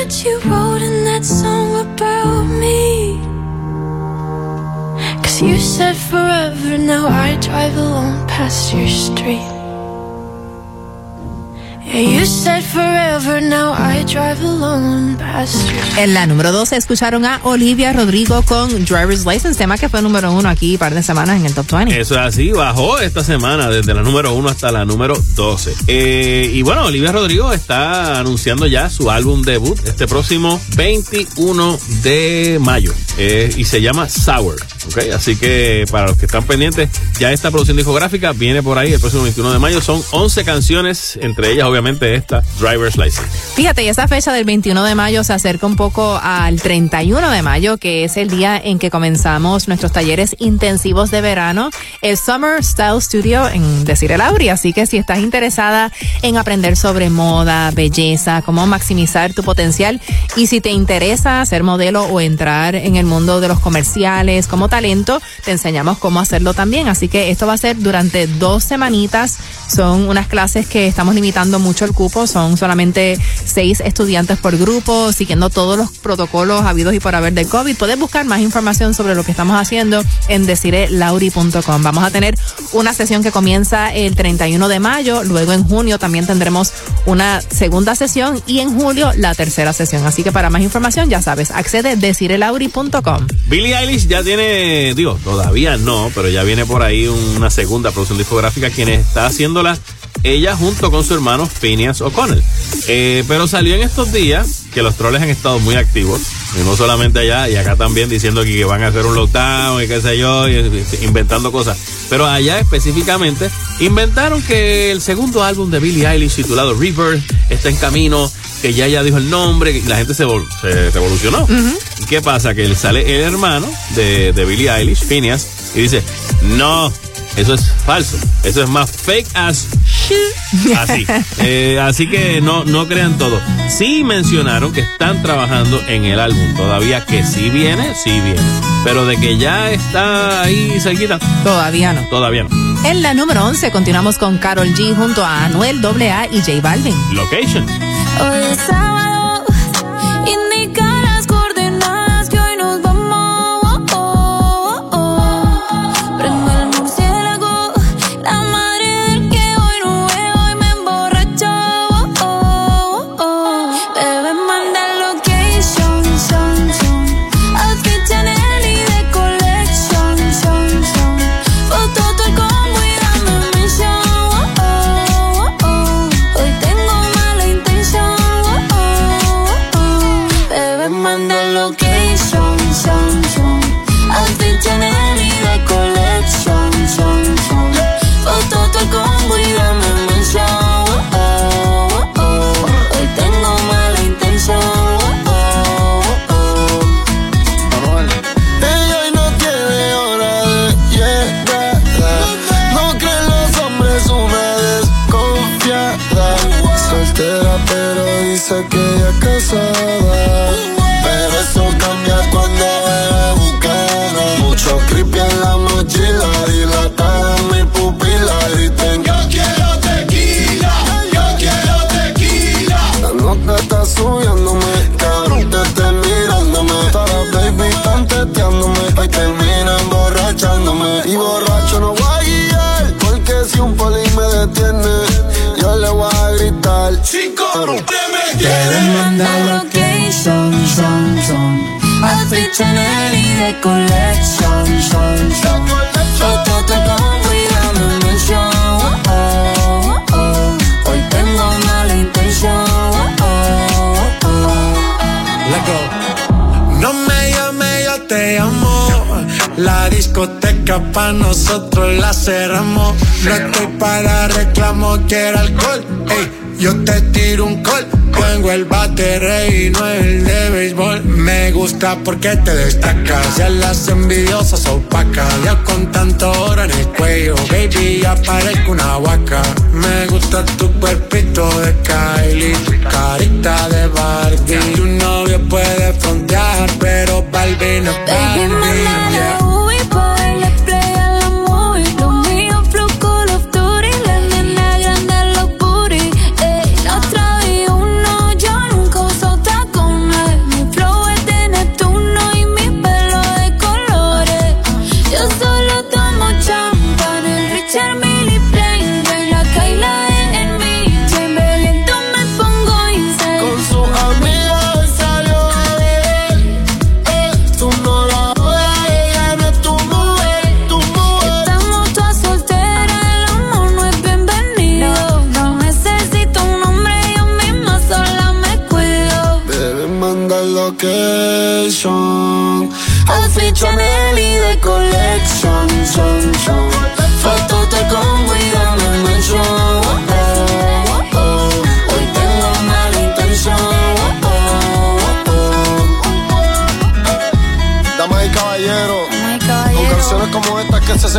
What you wrote in that song about me. Cause you said forever, now I drive alone past your street. En la número 12 escucharon a Olivia Rodrigo con Driver's License, tema que fue número uno aquí un par de semanas en el Top 20. Eso es así, bajó esta semana desde la número 1 hasta la número 12. Eh, y bueno, Olivia Rodrigo está anunciando ya su álbum debut este próximo 21 de mayo eh, y se llama Sour. Ok, así que para los que están pendientes, ya esta producción discográfica viene por ahí el próximo 21 de mayo. Son 11 canciones, entre ellas obviamente esta, Driver's License. Fíjate, y esa fecha del 21 de mayo se acerca un poco al 31 de mayo, que es el día en que comenzamos nuestros talleres intensivos de verano, el Summer Style Studio en Decir el Auri. Así que si estás interesada en aprender sobre moda, belleza, cómo maximizar tu potencial y si te interesa ser modelo o entrar en el mundo de los comerciales como talento, te enseñamos cómo hacerlo también. Así que esto va a ser durante dos semanitas. Son unas clases que estamos limitando mucho el cupo. Son solamente seis estudiantes por grupo, siguiendo todos los protocolos habidos y por haber del COVID. Puedes buscar más información sobre lo que estamos haciendo en decirelauri.com. Vamos a tener una sesión que comienza el 31 de mayo. Luego en junio también tendremos una segunda sesión y en julio la tercera sesión. Así que para más información, ya sabes, accede a decirelauri.com. Billie Eilish ya tiene, digo, todavía no, pero ya viene por ahí una segunda producción discográfica quien está haciéndola ella junto con su hermano Phineas O'Connell. Eh, pero salió en estos días que los troles han estado muy activos, y no solamente allá, y acá también diciendo que van a hacer un lockdown y qué sé yo, inventando cosas. Pero allá específicamente inventaron que el segundo álbum de Billie Eilish titulado Rebirth está en camino, que ya ella dijo el nombre, la gente se, se revolucionó. ¿Y ¿Qué pasa? Que sale el hermano de, de Billie Eilish, Phineas, y dice, no, eso es falso, eso es más fake as shit. Así. Eh, así que no, no crean todo. Sí mencionaron que están trabajando en el álbum todavía, que sí viene, sí viene. Pero de que ya está ahí cerquita. Todavía no. Todavía no. En la número 11 continuamos con Carol G junto a Anuel AA y J Balvin. Location. Pero Debes mandar location, son, son. Outfit Chanel y de collection, son, son. Foto te combo y dame mención. Oh, oh, oh. Hoy tengo mala intención. Oh, oh, oh. No me llame, yo te amo. La discoteca pa' nosotros la cerramos. No estoy para reclamo, quiero alcohol. Ey, yo te tiro un call. Tengo el bate y no el de béisbol. Me gusta porque te destacas. Ya las envidiosas opacas. Ya con tanto oro en el cuello, baby, ya parezco una vaca. Me gusta tu cuerpito de Kylie, tu carita de Barbie. Tu novio puede frontear, pero Barbie no es Barbie.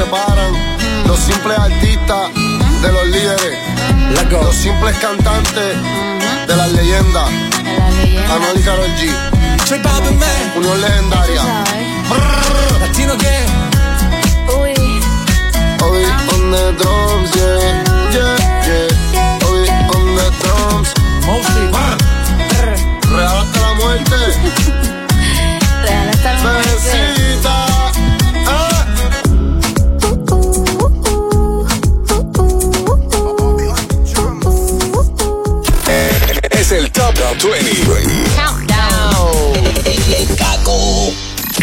Separan los simples artistas de los líderes. Los simples cantantes de las leyendas. Anuel y Karol G. Unión legendaria. Latino gang. Obi on the drums, yeah, yeah, yeah. Obi on the drums. Real hasta la muerte. Bebecita. ah. Top 20.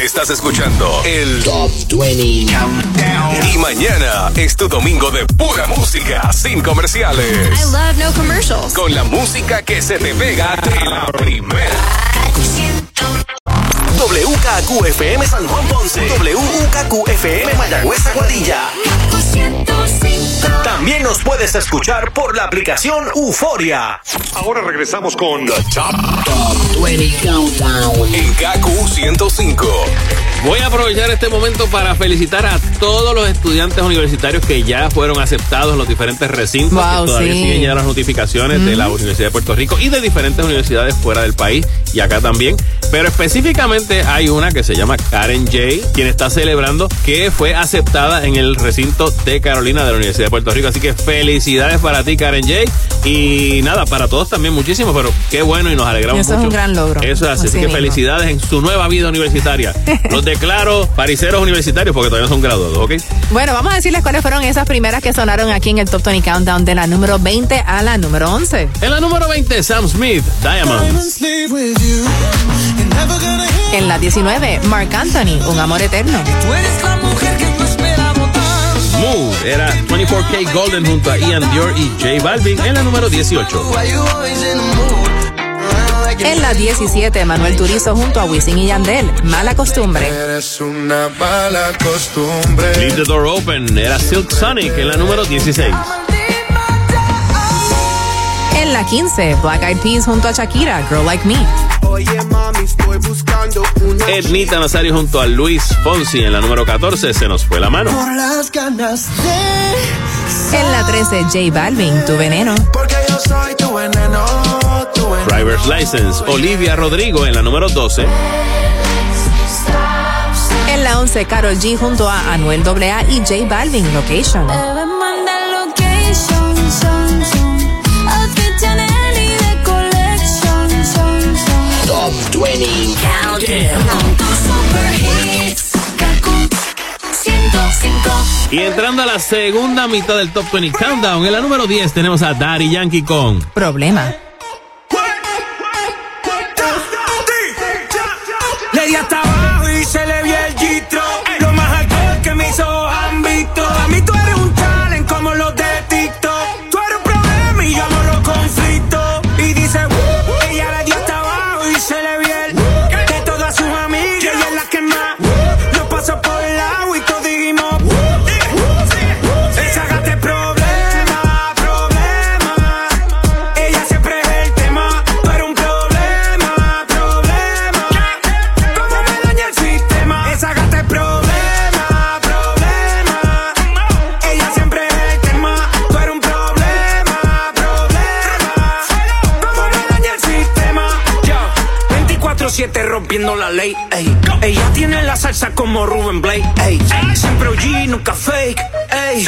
Estás escuchando el Top 20 Countdown. Y mañana es tu domingo de pura música, sin comerciales. I love no commercials. Con la música que se te pega de la primera. WKQFM San Juan Ponce. WKQFM Mayagüez Aguadilla. También nos puedes escuchar por la aplicación Euforia. Ahora regresamos con The Top, 20 Countdown. En KQ 105. Voy a aprovechar este momento para felicitar a todos los estudiantes universitarios que ya fueron aceptados en los diferentes recintos. Wow, que todavía sí. siguen llegando las notificaciones de la Universidad de Puerto Rico y de diferentes universidades fuera del país y acá también. Pero específicamente hay una que se llama Karen J, quien está celebrando que fue aceptada en el recinto de Carolina de la Universidad de Puerto Rico. Así que felicidades para ti, Karen J. Y nada, para todos también muchísimo, pero qué bueno y nos alegramos Eso es mucho. un gran logro. Eso es así, Así así que mismo. felicidades en su nueva vida universitaria. Los declaro pariseros universitarios porque todavía no son graduados, ¿ok? Bueno, vamos a decirles cuáles fueron esas primeras que sonaron aquí en el Top 20 Countdown de la número 20 a la número 11. En la número 20, Sam Smith, Diamonds. En la 19, Mark Anthony, Un Amor Eterno. Move era 24K Golden junto a Ian Dior y J Balvin en la número 18. En la 17, Manuel Turizo junto a Wisin y Yandel, Mala Costumbre. Eres una mala costumbre. Leave the Door Open era Silk Sonic en la número 16. En la 15, Black Eyed Peas junto a Shakira, Girl Like Me. Oye, mami, estoy buscando una. Ednita Nazario junto a Luis Fonsi en la número 14, Se nos fue la mano. Por las ganas de. En la 13, J Balvin, Tu Veneno. Porque yo soy tu veneno, tu veneno. Driver's License, Olivia Rodrigo en la número 12. En la 11, Carol G junto a Anuel AA y J Balvin, Location. Top 20 Con tus super hits. Kaku 105. Y entrando a la segunda mitad del Top 20 Countdown, en la número 10 tenemos a Daddy Yankee con Problema. Como Ruben Blake, ey. Siempre OG, nunca fake, ey.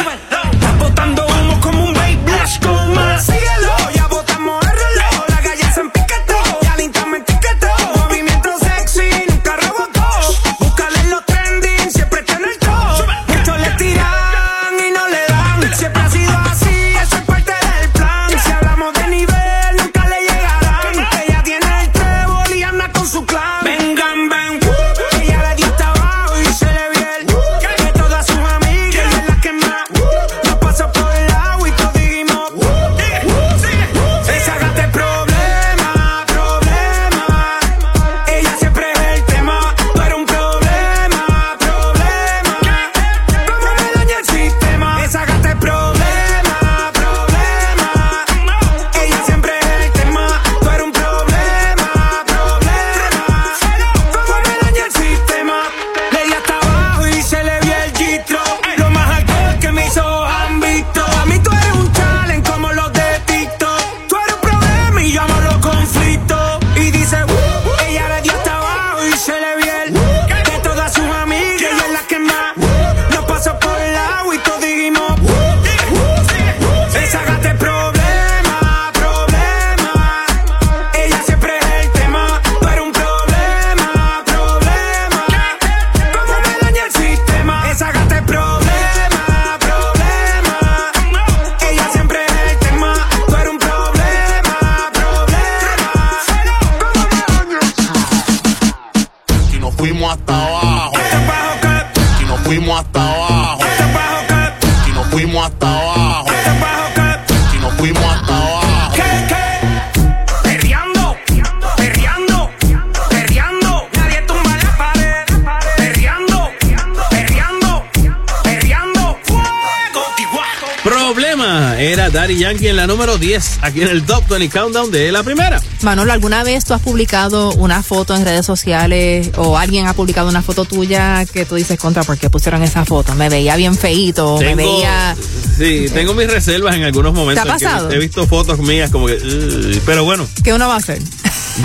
Número 10, aquí en el Top 20 Countdown de la primera. Manolo, ¿alguna vez tú has publicado una foto en redes sociales o alguien ha publicado una foto tuya que tú dices contra por qué pusieron esa foto? Me veía bien feíto, me veía... Sí, tengo mis reservas en algunos momentos. ¿Te ha pasado? He visto fotos mías como que. "Ugh", pero bueno, ¿Qué uno va a hacer?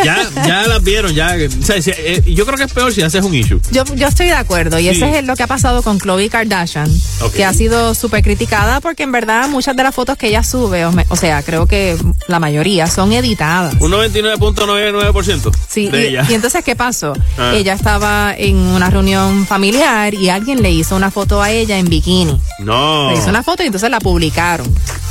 Ya, ya las vieron, ya. o sea, si- eh, yo creo que es peor si haces un issue. Yo, yo estoy de acuerdo y Sí. ese es lo que ha pasado con Khloe Kardashian, que ha sido súper criticada porque en verdad muchas de las fotos que ella sube, o, me- o sea, creo que la mayoría son editadas. Un 99.99% Sí, de y, ella. y entonces, ¿qué pasó? Ah. Ella estaba en una reunión familiar y alguien le hizo una foto a ella en bikini. no. Le hizo una foto y entonces la publicaron.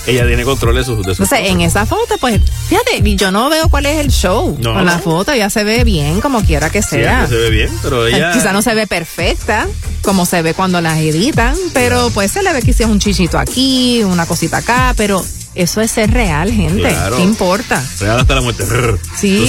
Ella tiene control de sus. De sus Entonces, en esa foto, pues, fíjate, yo no veo cuál es el show No. con la foto, ella se ve bien como quiera que Sí, sea. que se ve bien, pero ella. Quizá no se ve perfecta, como se ve cuando las editan, pero pues se le ve quizás un chichito aquí, una cosita acá, pero eso es ser real, gente. Claro. ¿Qué importa? Real hasta la muerte. Sí.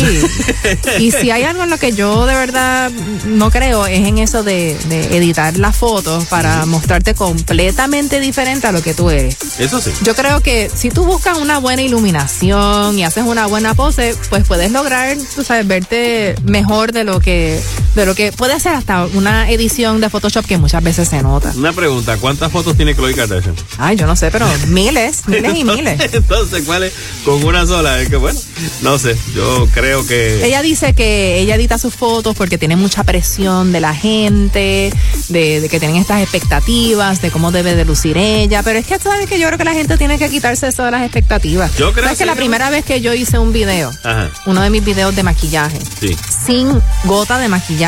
y si hay algo en lo que yo de verdad no creo es en eso de, de editar las fotos para mostrarte completamente diferente a lo que tú eres. Eso sí. Yo creo que si tú buscas una buena iluminación y haces una buena pose, pues puedes lograr, tú sabes, verte mejor de lo que de lo que puede ser hasta una edición de Photoshop que muchas veces se nota. Una pregunta: ¿cuántas fotos tiene Khloe Kardashian? Ay, yo no sé, pero miles, miles y miles. Entonces, ¿cuál es? Con una sola. Es que bueno, no sé. Yo creo que. Ella dice que ella edita sus fotos porque tiene mucha presión de la gente, de, de que tienen estas expectativas, de cómo debe de lucir ella. Pero es que sabes que yo creo que la gente tiene que quitarse eso de las expectativas. Yo creo ¿Sabes que que la primera vez que yo hice un video, Ajá. uno de mis videos de maquillaje, Sí. sin gota de maquillaje,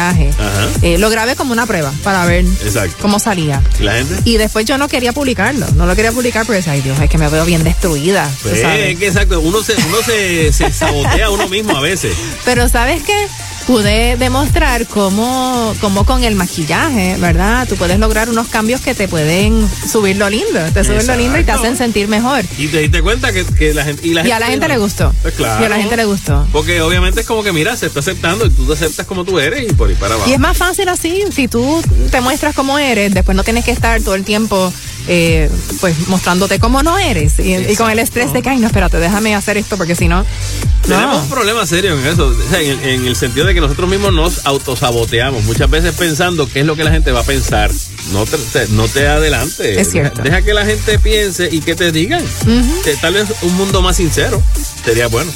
Eh, lo grabé como una prueba para ver Exacto. cómo salía. ¿Y la gente? Y después yo no quería publicarlo, no lo quería publicar porque, ay Dios, es que me veo bien destruida. Pues, es que exacto. Uno se, uno se, se sabotea a uno mismo a veces. Pero ¿sabes qué? Pude demostrar cómo, cómo con el maquillaje, ¿verdad? Tú puedes lograr unos cambios que te pueden subir lo lindo, te suben lo lindo y te hacen sentir mejor. Y te diste cuenta que, que la gente. Y, la Y a la gente le gustó. Pues claro. Y a la gente le gustó. Porque obviamente es como que, mira, se está aceptando y tú te aceptas como tú eres y por ahí para abajo. Y es más fácil así, si tú te muestras como eres, después no tienes que estar todo el tiempo eh, pues mostrándote como no eres. Y, y con el estrés de que, ay, no, espérate, déjame hacer esto porque si no... Tenemos un problema serio en eso, o sea, en, en el sentido de que nosotros mismos nos autosaboteamos, muchas veces pensando qué es lo que la gente va a pensar. No te, te- no te adelante. Es cierto. Deja, deja que la gente piense y que te digan. Que tal vez un mundo más sincero sería bueno.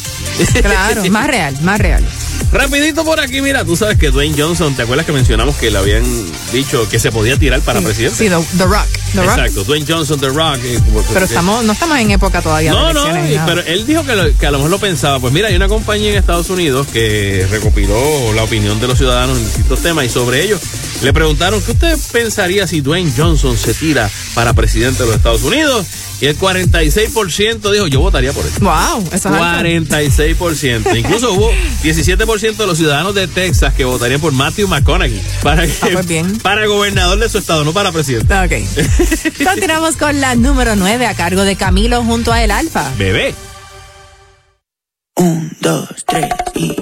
Claro, más real, más real. Rapidito por aquí, mira, tú sabes que Dwayne Johnson, ¿te acuerdas que mencionamos que le habían dicho que se podía tirar para presidente? Sí, The, The Rock. The Rock. Exacto, Dwayne Johnson, The Rock. eh, Pero estamos, no estamos en época todavía No, de no, y- pero él dijo que, lo- que a lo mejor lo pensaba. Pues mira, hay una compañía en Estados Unidos que recopiló la opinión de los ciudadanos en distintos temas y sobre ello le preguntaron, ¿qué usted pensaría si Dwayne Johnson se tira para presidente de los Estados Unidos? Y el 46% dijo, yo votaría por él. Wow, eso es alto. 46%. Incluso hubo 17% de los ciudadanos de Texas que votarían por Matthew McConaughey para, que- Ah, pues bien. para gobernador de su estado, no para presidente. Ok. Continuamos con la número 9 a cargo de Camilo junto a El Alfa. Bebé. Un, dos, tres y.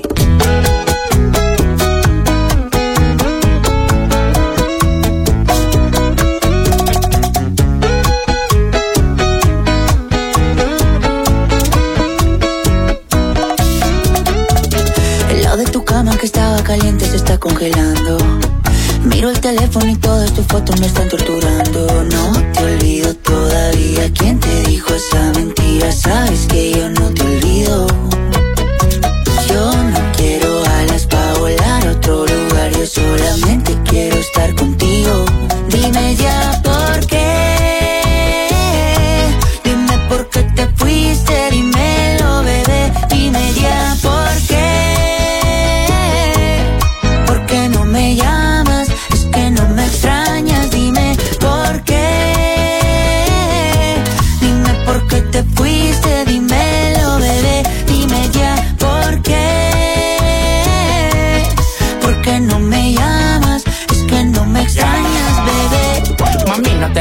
está congelando. Miro el teléfono y todas tus fotos me están torturando. No te olvido todavía. ¿Quién te dijo esa mentira? Sabes que yo no te olvido. Yo no quiero alas para volar a otro lugar. Yo solamente quiero estar contigo.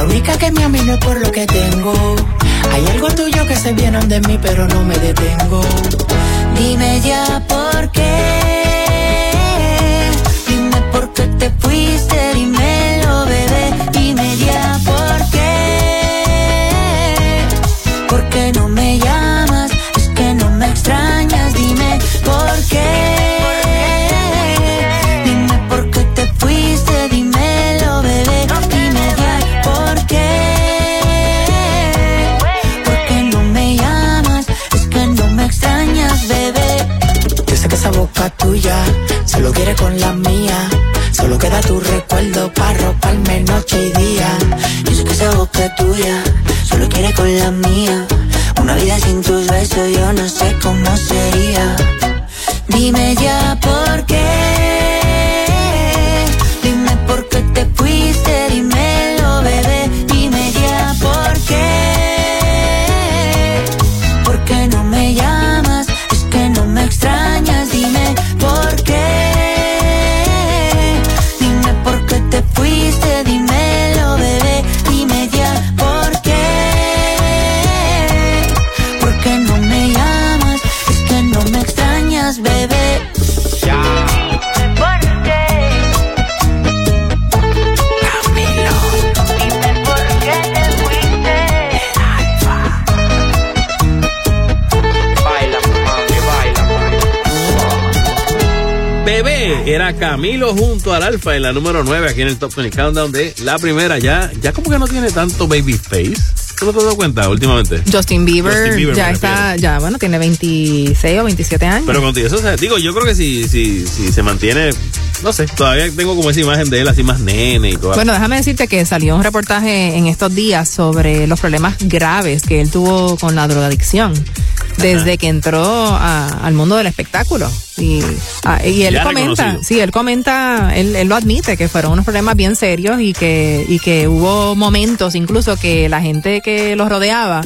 La única que me ama y no es por lo que tengo. Hay algo tuyo que se viene de mí, pero no me detengo. Dime ya por qué. Dime por qué te fuiste, junto al Alfa en la número 9 aquí en el Top 20 Countdown de la primera. Ya, ya como que no tiene tanto baby face. ¿Tú no te has dado cuenta últimamente? Justin Bieber, Justin Bieber ya está, ya bueno, tiene 26 o 27 años. Pero contigo, eso, o sea, digo, yo creo que si, si, si se mantiene, no sé, todavía tengo como esa imagen de él así más nene y todo. Bueno, déjame decirte que salió un reportaje en estos días sobre los problemas graves que él tuvo con la drogadicción desde que entró a- al mundo del espectáculo. Y, ah, y él Ya comenta, reconocido. sí, él comenta, él, él lo admite, que fueron unos problemas bien serios y que, y que hubo momentos incluso que la gente que los rodeaba,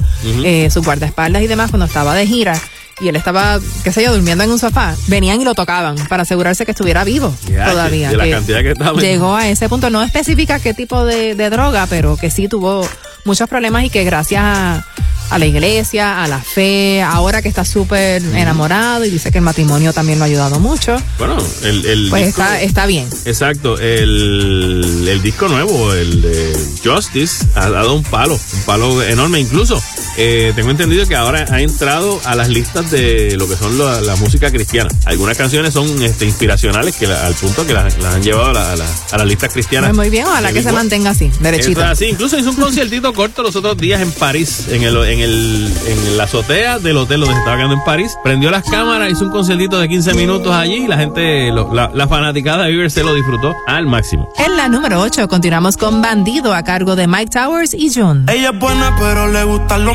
eh, sus guardaespaldas y demás, cuando estaba de gira, y él estaba, qué sé yo, durmiendo en un sofá, venían y lo tocaban para asegurarse que estuviera vivo todavía. de la cantidad que estaba. Llegó a ese punto, no especifica qué tipo de, de droga, pero que sí tuvo muchos problemas y que gracias a, a la iglesia, a la fe, ahora que está súper enamorado y dice que el matrimonio también lo ha ayudado mucho, Bueno, el, el pues disco- está, está bien. Exacto, el, el disco nuevo, el de Justice, ha dado un palo, un palo enorme. Incluso eh, tengo entendido que ahora ha entrado a las listas de lo que son la, la música cristiana. Algunas canciones son este, inspiracionales que la- al punto que las, han llevado a, la- a la- a las listas cristianas. Pues muy bien, ojalá que se mantenga así, es así. Incluso hizo un conciertito corto los otros días en París, en el, en el, en la azotea del hotel donde se estaba quedando en París. Prendió las cámaras, hizo un conciertito de 15 minutos allí y la gente, lo- la, la fanaticada de Bieber se lo disfrutó al máximo. En la número 8 continuamos con Bandido a cargo de Mike Towers y June. Ella es buena, pero le gustan los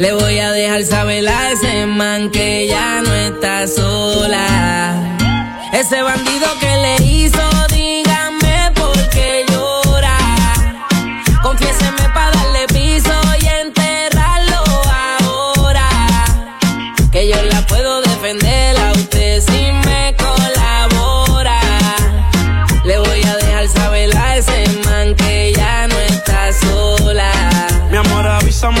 Le voy a dejar saber a ese man que ya no está sola. Ese bandido que le hizo, dígame por qué llora. Confiéseme para darle piso y enterrarlo ahora. Que yo la puedo defender a usted si me colabora. Le voy a dejar saber a ese man que ya no está sola. Mi amor, avísame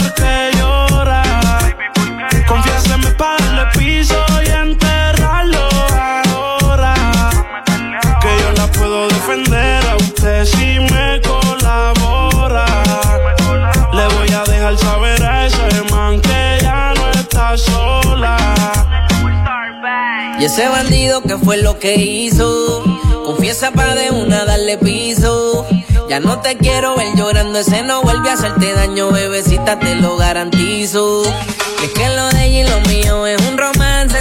qué llora? Confiesa piso y enterrarlo ahora. Que yo la puedo defender a usted si me colabora. Le voy a dejar saber a ese man que ya no está sola. Y ese bandido, que fue lo que hizo? Confiesa pa' de una darle piso ya no te quiero ver llorando, ese no vuelve a hacerte daño, bebecita, te lo garantizo. Es que lo de ella y lo mío es un romance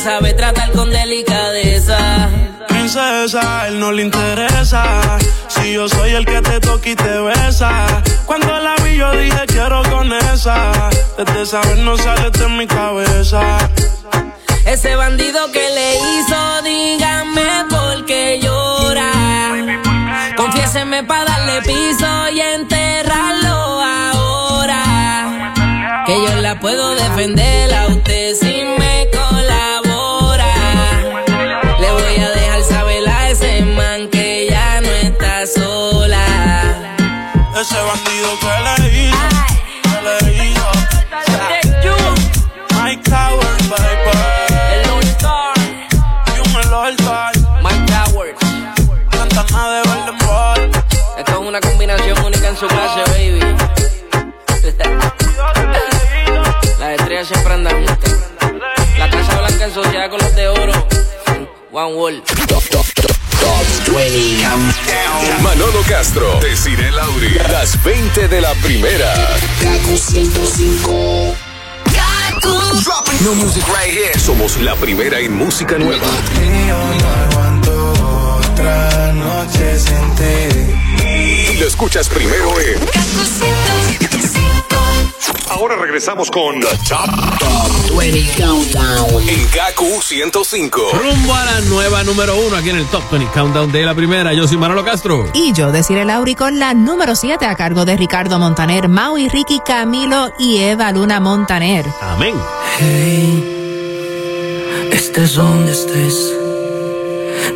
sabe tratar con delicadeza. Princesa, él no le interesa. Si yo soy el que te toca y te besa. Cuando la vi, yo dije quiero con esa. Desde esa vez no sale de mi cabeza. Ese bandido que le hizo, dígame por qué llora. Confiéseme para darle piso y enterrarlo ahora. Que yo la puedo defender a usted si me sociedad con los de oro. One Wall. Manolo Castro, Desiree Lauri, las 20 de la primera. Kaku 105. No music right here. Somos la primera en música nueva. Otra noche sin ti. Y lo escuchas primero en Ahora regresamos con The Top, 20 Countdown en Kaku 105. Rumbo a la nueva número uno aquí en el Top 20 Countdown de la primera. Yo soy Manolo Castro. Y yo, Desiree Lauri, con la número 7 a cargo de Ricardo Montaner, Maui, Ricky Camilo y Eva Luna Montaner. Amén. Hey, estés donde estés.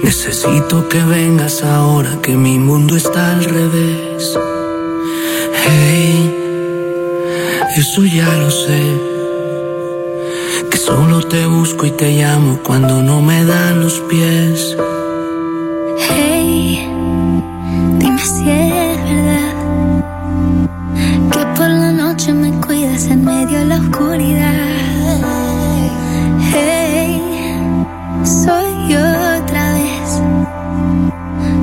Necesito que vengas ahora que mi mundo está al revés. Hey, eso ya lo sé. Que solo te busco y te llamo cuando no me dan los pies. Hey, dime si es verdad que por la noche me cuidas en medio de la oscuridad. Hey, soy yo otra vez.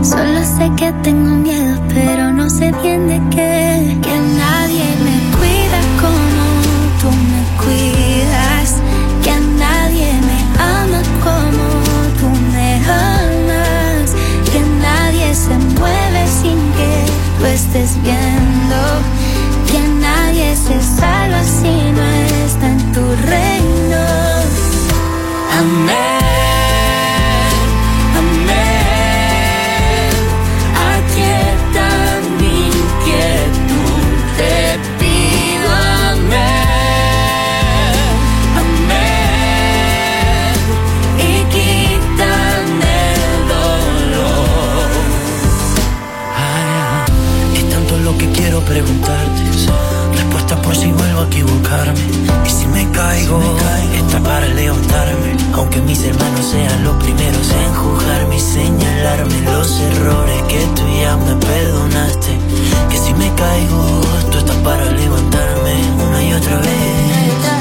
Solo sé que tengo miedo, pero no sé bien de qué. Viendo. Que nadie se salva equivocarme. Y si me caigo, está para levantarme. Aunque mis hermanos sean los primeros en juzgarme y señalarme los errores que tú ya me perdonaste. Que si me caigo, tú estás para levantarme una y otra vez.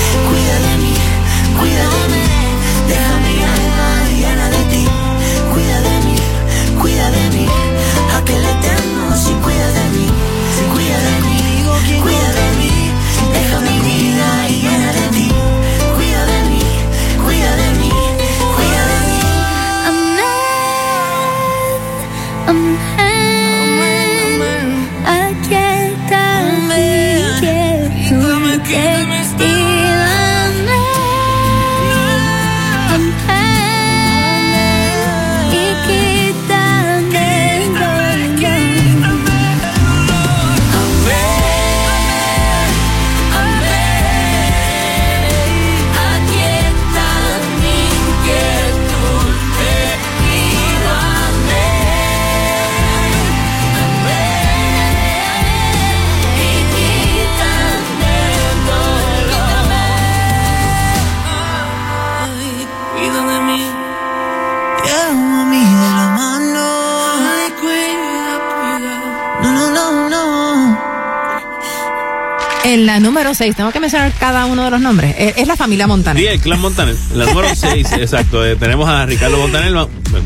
6, tengo que mencionar cada uno de los nombres. Es, es la familia Montaner. Sí, el clan Montaner. La número 6, exacto. eh, tenemos a Ricardo Montaner.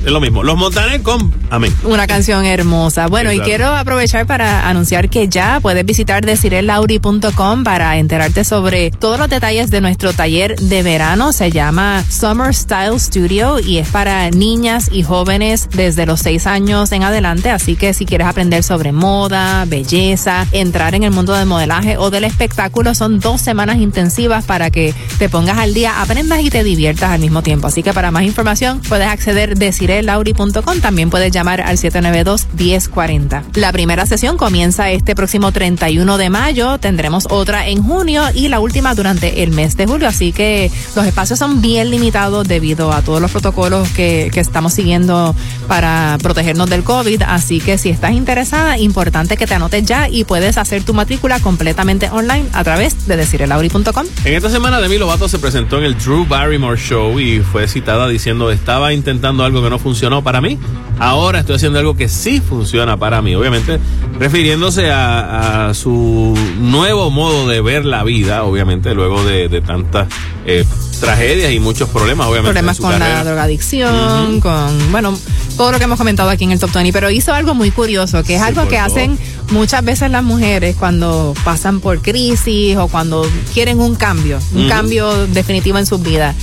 Es lo mismo. Los Montaner con Amén. Una canción hermosa. Bueno, y quiero aprovechar para anunciar que ya puedes visitar desirelauri.com para enterarte sobre todos los detalles de nuestro taller de verano. Se llama Summer Style Studio y es para niñas y jóvenes desde los 6 años en adelante. Así que si quieres aprender sobre moda, belleza, entrar en el mundo del modelaje o del espectáculo, son dos semanas intensivas para que te pongas al día, aprendas y te diviertas al mismo tiempo. Así que para más información puedes acceder desirelauri.com. También puedes llamar al 792-1040. La primera sesión comienza este próximo 31 de mayo. Tendremos otra en junio y la última durante el mes de julio. Así que los espacios son bien limitados debido a todos los protocolos que, que estamos siguiendo para protegernos del COVID. Así que si estás interesada, importante que te anotes ya y puedes hacer tu matrícula completamente online a través de desirelauri.com. En esta semana Demi Lovato se presentó en el Drew Barrymore Show y fue citada diciendo estaba intentando algo que no funcionó para mí. Ahora estoy haciendo algo que sí funciona para mí. Obviamente refiriéndose a, a su nuevo modo de ver la vida, obviamente luego de, de tantas eh, tragedias y muchos problemas, obviamente. problemas con carrera. la drogadicción, con, bueno, todo lo que hemos comentado aquí en el Top 20, pero hizo algo muy curioso, que es algo que hacen muchas veces las mujeres cuando pasan por crisis o cuando quieren un cambio, un cambio definitivo en sus vidas.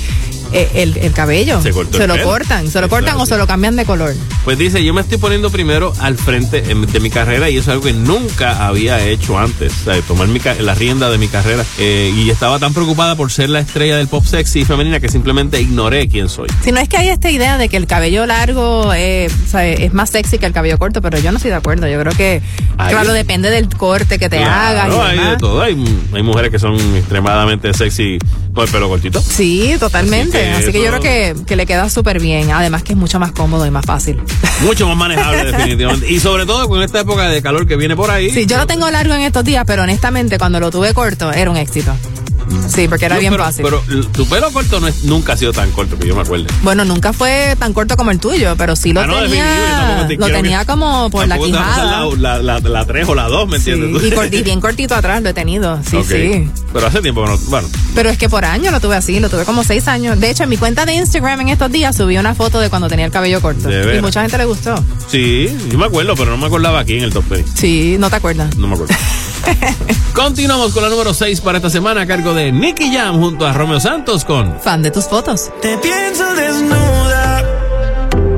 Eh, el, el cabello. Se cortó el lo pelo. cortan, se lo cortan o se lo cambian de color. Pues dice, yo me estoy poniendo primero al frente em, de mi carrera y eso es algo que nunca había hecho antes, o sea, tomar mi la rienda de mi carrera. Eh, y estaba tan preocupada por ser la estrella del pop sexy femenina que simplemente ignoré quién soy. Si no es que hay esta idea de que el cabello largo eh, es más sexy que el cabello corto, pero yo no estoy de acuerdo. Yo creo que, claro, depende del corte que te hagas. Claro, y hay de todo. Hay, hay mujeres que son extremadamente sexy con el pelo cortito. Sí, totalmente. Así Así que yo creo que, que le queda súper bien. Además que es mucho más cómodo y más fácil. Mucho más manejable definitivamente. Y sobre todo con esta época de calor que viene por ahí. Sí, yo lo tengo largo en estos días, pero honestamente cuando lo tuve corto era un éxito. Sí, porque era Yo, bien pero, fácil. Pero tu pelo corto no es, nunca ha sido tan corto que yo me acuerde. bueno, nunca fue tan corto como el tuyo, pero sí lo Ah, no, tenía, te lo tenía como por la quijada. La, la, la, la 3 o la 2, ¿me Sí, entiendes? y, bien cortito atrás lo he tenido. Sí, sí. Pero hace tiempo que no. Bueno, Pero es que por año lo tuve así, lo tuve como seis años. De hecho, en mi cuenta de Instagram en estos días subí una foto de cuando tenía el cabello corto. Y mucha gente le gustó. sí, yo me acuerdo, pero no me acordaba aquí en el top 10. Sí, ¿no te acuerdas? No me acuerdo. Continuamos con la número 6 para esta semana a cargo de Nicky Jam junto a Romeo Santos con Fan de tus fotos. Te pienso desnuda,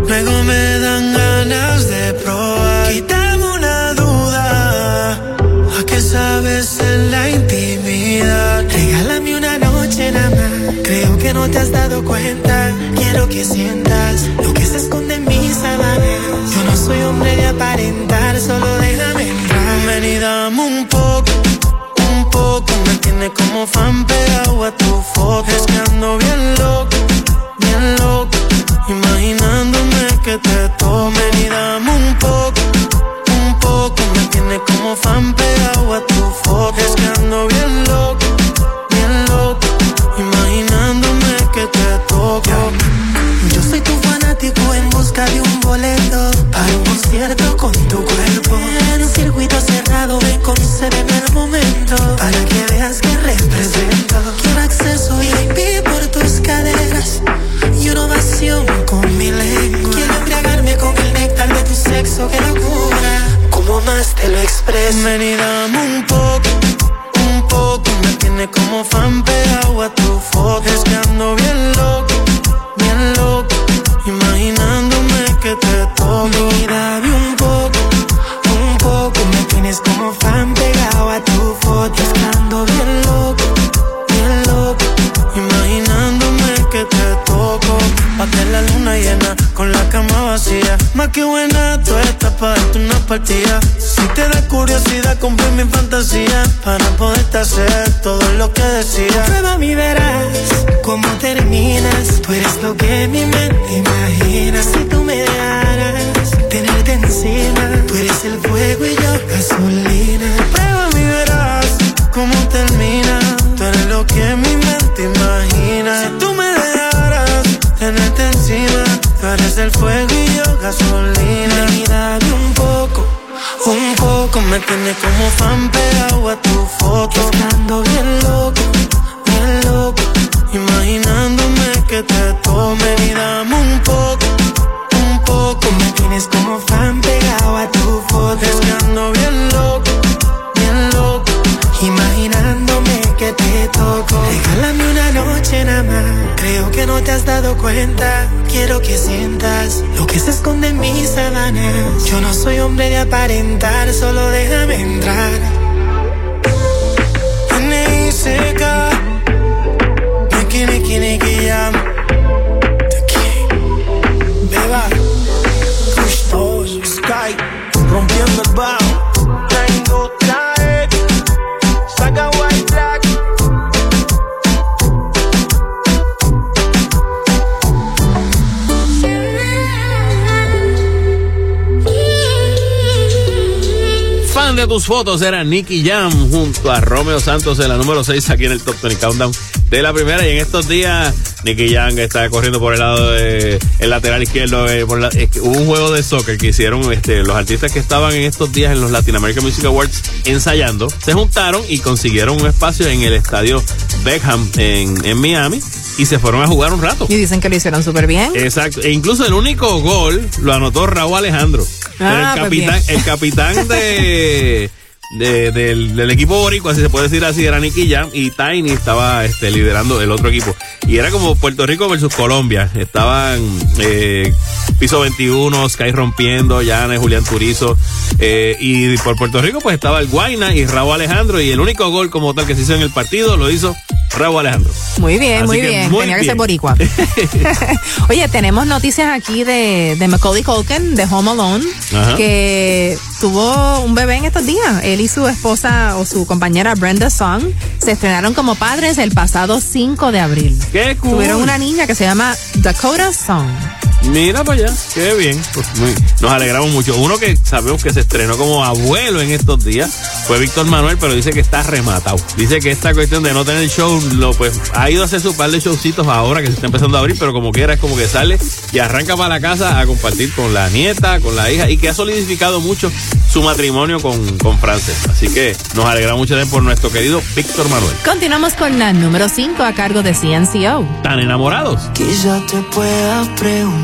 luego me dan ganas de probar. Quítame una duda, ¿a qué sabes en la intimidad? Regálame una noche nada más, creo que no te has dado cuenta. Quiero que sientas lo que se esconde en mis sábanas. Yo no soy hombre de aparentar, solo entrar. Ven y dame un poco, un poco. Me tiene como fan pegado a tu foto. Es bien loco, bien loco. Imaginándome que te tomen y dame un poco, un poco. Me tiene como fan pegado a tu foto. Es ando bien loco, bien loco. Imaginándome que te toco. Yo soy tu fanático en busca de un boleto para un concierto con tu cuerpo circuito cerrado, ven, concédeme el momento para que veas que represento. Quiero acceso VIP por tus caderas y una ovación con mi lengua. Quiero embriagarme con el néctar de tu sexo, que lo locura. Como más te lo expreso. Ven y dame un poco, un poco. Me tiene como fan pegado a tu foto. Es que ando bien loco, bien loco. Imaginándome que te toco. Mira, un vacía. Más que buena, tú estás para darte una partida. Si te da curiosidad, cumplir mi fantasía. Para poderte hacer todo lo que decía. Prueba mi verás cómo terminas. Tú eres lo que mi mente imagina. Si tú me dejaras tenerte encima. Tú eres el fuego y yo gasolina. Prueba mi verás cómo termina. Tú eres lo que mi mente imagina. Si tú me. Tú eres el fuego y yo gasolina. Y dame un poco, un poco. Me tienes como fan pegado a tu foto. Estando bien loco, bien loco. Imaginándome que te tome y dame un poco, un poco. Me tienes como fan pegado a tu foto. Estando bien loco, toco. Regálame una noche nada más. Creo que no te has dado cuenta. Quiero que sientas lo que se esconde en mis sábanas. Yo no soy hombre de aparentar, solo déjame entrar. Seca, Niki, Niki, Niki, Jam. Beba, Sky, rompiendo el bajo. Fan de tus fotos era Nicky Jam junto a Romeo Santos en la número 6 aquí en el Top 20 Countdown de la primera. Y en estos días, Nicky Jam está corriendo por el lado de el lateral izquierdo. eh, por la- es que hubo un juego de soccer que hicieron este, los artistas que estaban en estos días en los Latin American Music Awards ensayando. Se juntaron y consiguieron un espacio en el estadio Beckham en, en Miami y se fueron a jugar un rato. Y dicen que lo hicieron súper bien. Exacto. E incluso el único gol lo anotó Raúl Alejandro. Pero Ah, el pues capitán, el capitán de, de- del, del equipo boricua, si se puede decir así, era Nicky Jam y Tiny estaba este, liderando el otro equipo. Y era como Puerto Rico versus Colombia. Estaban eh, Piso 21, Sky Rompiendo, Yana, Julián Turizo. eh, y por Puerto Rico pues estaba el Guayna y Raúl Alejandro. Y el único gol como tal que se hizo en el partido lo hizo Raúl Alejandro. Muy bien, Así muy bien. muy Tenía que ser boricua. Oye, tenemos noticias aquí de, de Macaulay Culkin, de Home Alone, Ajá. que tuvo un bebé en estos días. Él y su esposa o su compañera Brenda Song se estrenaron como padres el pasado 5 de abril. ¡Qué cool! Tuvieron una niña que se llama Dakota Song. Mira para allá, qué bien. Pues muy- nos alegramos mucho. Uno que sabemos que se estrenó como abuelo en estos días fue Víctor Manuel, pero dice que está rematado. Dice que esta cuestión de no tener show, lo pues ha ido a hacer su par de showcitos ahora que se está empezando a abrir, pero como quiera es como que sale y arranca para la casa a compartir con la nieta, con la hija y que ha solidificado mucho su matrimonio con, con Frances. Así que nos alegramos mucho por nuestro querido Víctor Manuel. Continuamos con la número 5 a cargo de CNCO. ¿Tan enamorados? Quizá te pueda preguntar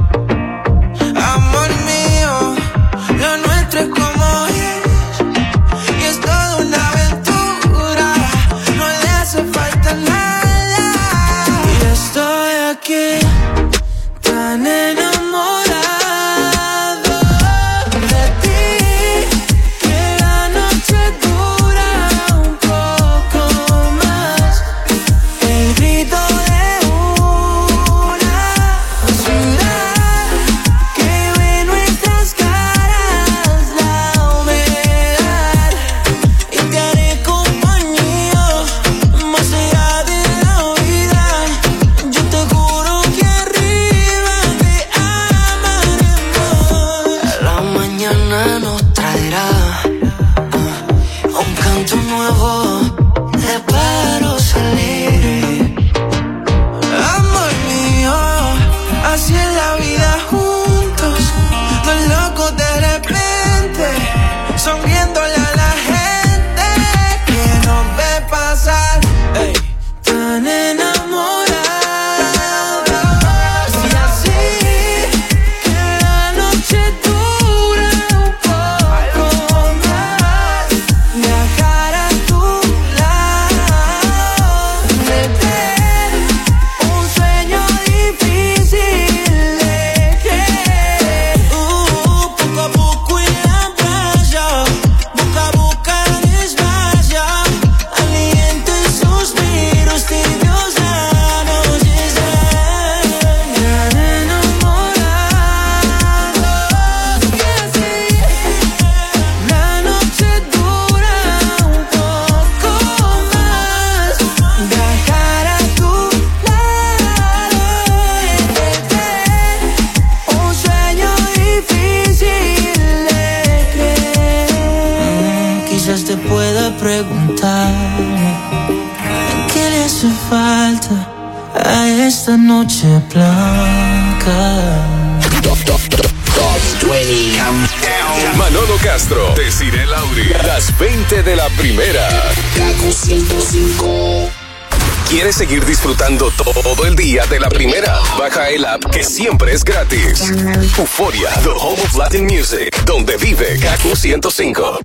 El app que siempre es gratis. Euforia, the home of Latin music, donde vive Kaku 105.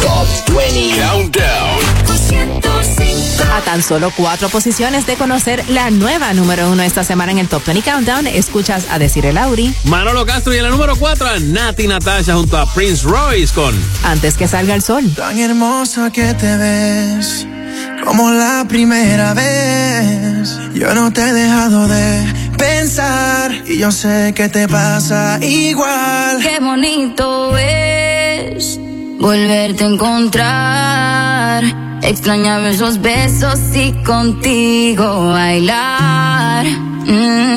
Top 20 Countdown. A tan solo cuatro posiciones de conocer la nueva número uno esta semana en el Top 20 Countdown, escuchas a decir el Lauri. Manolo Castro y en la número 4 a Nati Natasha junto a Prince Royce con Antes que salga el sol. Tan hermosa que te ves, como la primera vez. Yo no te he dejado de pensar y yo sé que te pasa igual. Qué bonito es volverte a encontrar. Extrañaba esos besos y contigo bailar. Mm,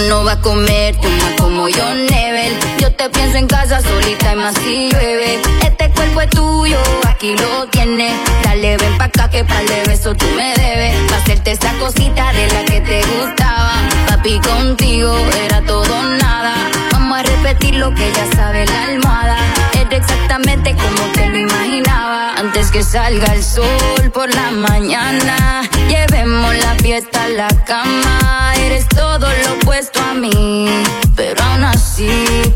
No vas a comer, tú no como yo, Nebel. Te pienso en casa solita y más si llueve. Este cuerpo es tuyo, aquí lo tienes. Dale, ven pa' acá que par de besos tú me debes. Pa' hacerte esa cosita de la que te gustaba. Papi, contigo era todo nada. Vamos a repetir lo que ya sabe la almohada. Era exactamente como te lo imaginaba. Antes que salga el sol por la mañana, llevemos la fiesta a la cama. Eres todo lo opuesto a mí, pero aún así,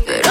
pero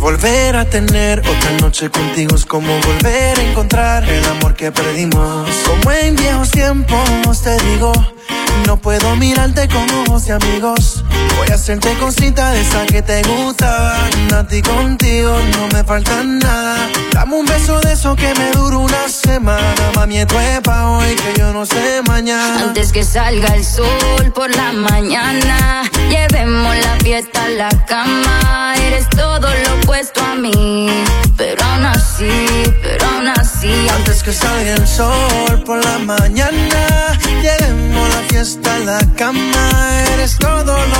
volver a tener otra noche contigo es como volver a encontrar el amor que perdimos. Como en viejos tiempos te digo, no puedo mirarte con ojos de amigos. Voy a hacerte cosita de esa que te gustaban. A ti contigo no me falta nada. Dame un beso de eso que me dura una semana. Mami, esto es pa' hoy que yo no sé mañana. Antes que salga el sol por la mañana, llevemos la fiesta a la cama. Eres todo lo opuesto a mí, pero aún así, pero aún así. Antes que salga el sol por la mañana, llevemos la fiesta a la cama. Eres todo lo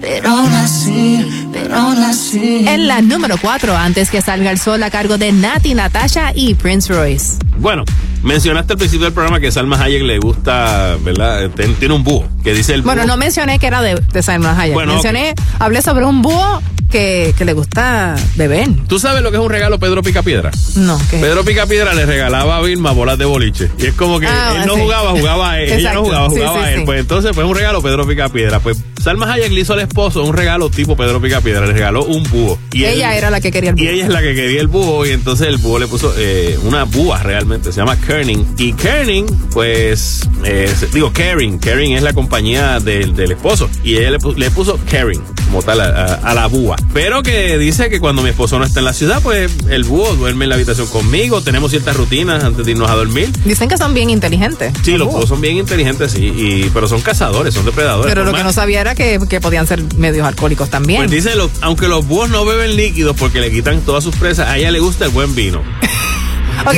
pero aún así, pero aún así. En la número 4, antes que salga el sol a cargo de Nati Natasha y Prince Royce. Bueno, mencionaste al principio del programa que Salma Hayek le gusta, ¿verdad? Ten- Tiene un búho, que dice el búho. Bueno, no mencioné que era de, de Salma Hayek. Bueno, mencioné, hablé sobre un búho que, que le gusta beber. ¿Tú sabes lo que es un regalo Pedro Picapiedra? No, ¿qué? Pedro Picapiedra le regalaba a Vilma bolas de boliche. Y es como que Ah, él no sí. jugaba, jugaba a él. Ella no jugaba, jugaba sí, a él. sí. Pues entonces, pues un regalo Pedro Picapiedra. Pues Salma Hayek le hizo al esposo un regalo tipo Pedro Picapiedra. Le regaló un búho. Y él- Ella era la que quería el Y búho. ella es la que quería el búho y entonces el búho le puso eh, una búa realmente, se llama Kerning. Y Kerning, pues, eh, digo Kering, Kering es la compañía del, del esposo y ella le, pu- le puso Kering como tal a, a- a la búa. Pero que dice que cuando mi esposo no está en la ciudad, pues el búho duerme en la habitación conmigo, tenemos ciertas rutinas antes de irnos a dormir. Dicen que son bien inteligentes. Sí, los búhos son bien inteligentes, sí, y, pero son cazadores, son depredadores. Pero lo que no sabía era que, que podían ser medios alcohólicos también. Pues dice, lo- aunque los búhos no beben líquidos porque le quitan todas sus presas, a ella le gusta el buen vino. Ok,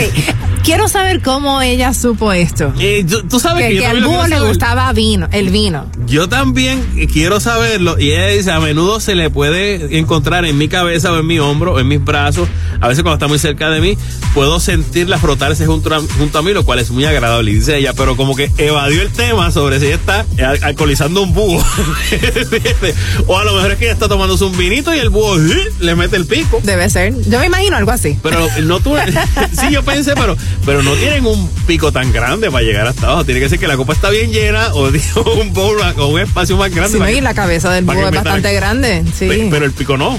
Quiero saber cómo ella supo esto. Eh, tú, tú sabes que, que, que le gustaba vino, el vino. Yo también quiero saberlo y ella dice, a menudo se le puede encontrar en mi cabeza o en mi hombro o en mis brazos, a veces cuando está muy cerca de mí, puedo sentirla frotarse junto a, junto a mí, lo cual es muy agradable, dice ella, pero como que evadió el tema sobre si ella está al- alcoholizando un búho. o a lo mejor es que ella está tomándose un vinito y el búho ¡eh! le mete el pico. Debe ser. Yo me imagino algo así. Pero no tú, sí, yo pensé, pero, pero no tienen un pico tan grande para llegar hasta abajo. Tiene que ser que la copa está bien llena o un bowl o un espacio más grande. Si no, y que- la cabeza del búho es metan- bastante grande. Sí. Pe- Pero el pico no.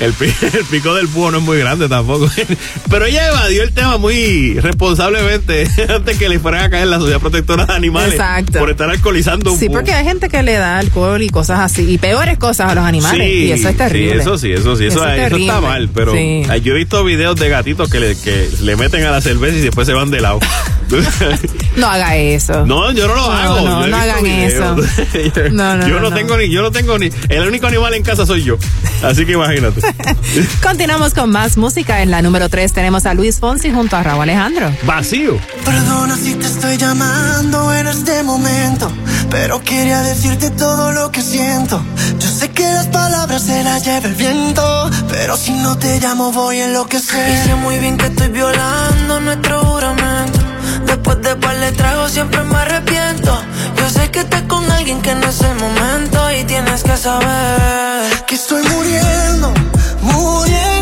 El, pi- el pico del búho no es muy grande tampoco. Pero ella evadió el tema muy responsablemente antes que le fueran a caer la Sociedad Protectora de Animales. Exacto. Por estar alcoholizando un Sí, búho. porque hay gente que le da alcohol y cosas así, y peores cosas a los animales, Sí, y eso es terrible. Sí, eso sí, eso sí, eso, Eso es eso terrible. está mal, pero Sí. yo he visto videos de gatitos que le, que le meten a la cerveza y después se van de lado. No haga eso. No, yo no lo No, hago. no, no visto hagan videos. No, no, yo no, no, no. tengo ni, yo no tengo ni, el único animal en casa soy yo. Así que imagínate. Continuamos con más música. En la número 3 tenemos a Luis Fonsi junto a Raúl Alejandro. Vacío. Perdona si te estoy llamando en este momento, pero quería decirte todo lo que siento. Yo sé que las palabras se las lleva el viento, pero si no te llamo voy a enloquecer. Y sé muy bien que estoy violando nuestro juramento. Después de par de tragos siempre me arrepiento. Yo sé que estás con alguien que no es el momento y tienes que saber que estoy muriendo, muriendo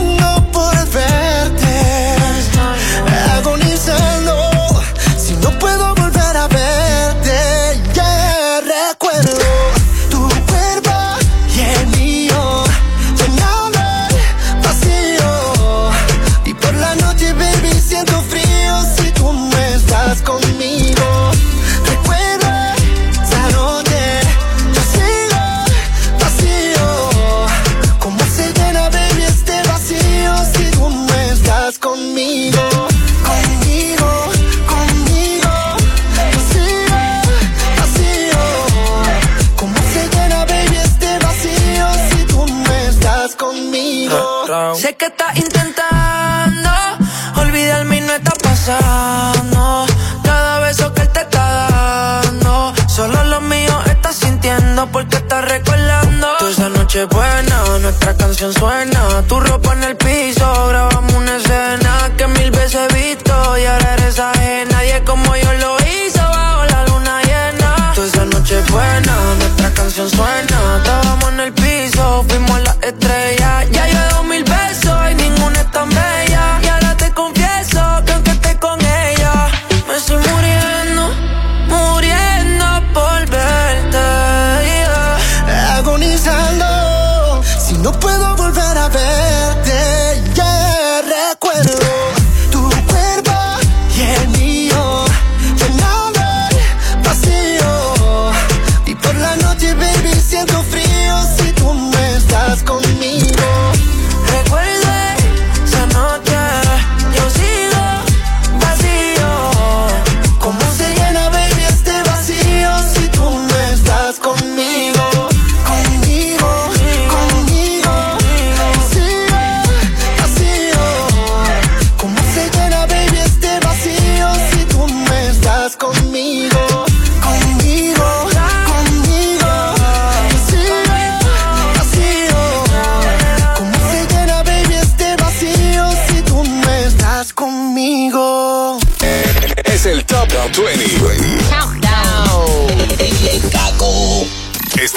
noche buena, nuestra canción suena. Tu ropa en el piso, grabamos una escena que mil veces he visto y ahora eres ajena. Nadie como yo lo hizo bajo la luna llena. Toda esa noche buena, nuestra canción suena. Estábamos en el piso, fuimos a la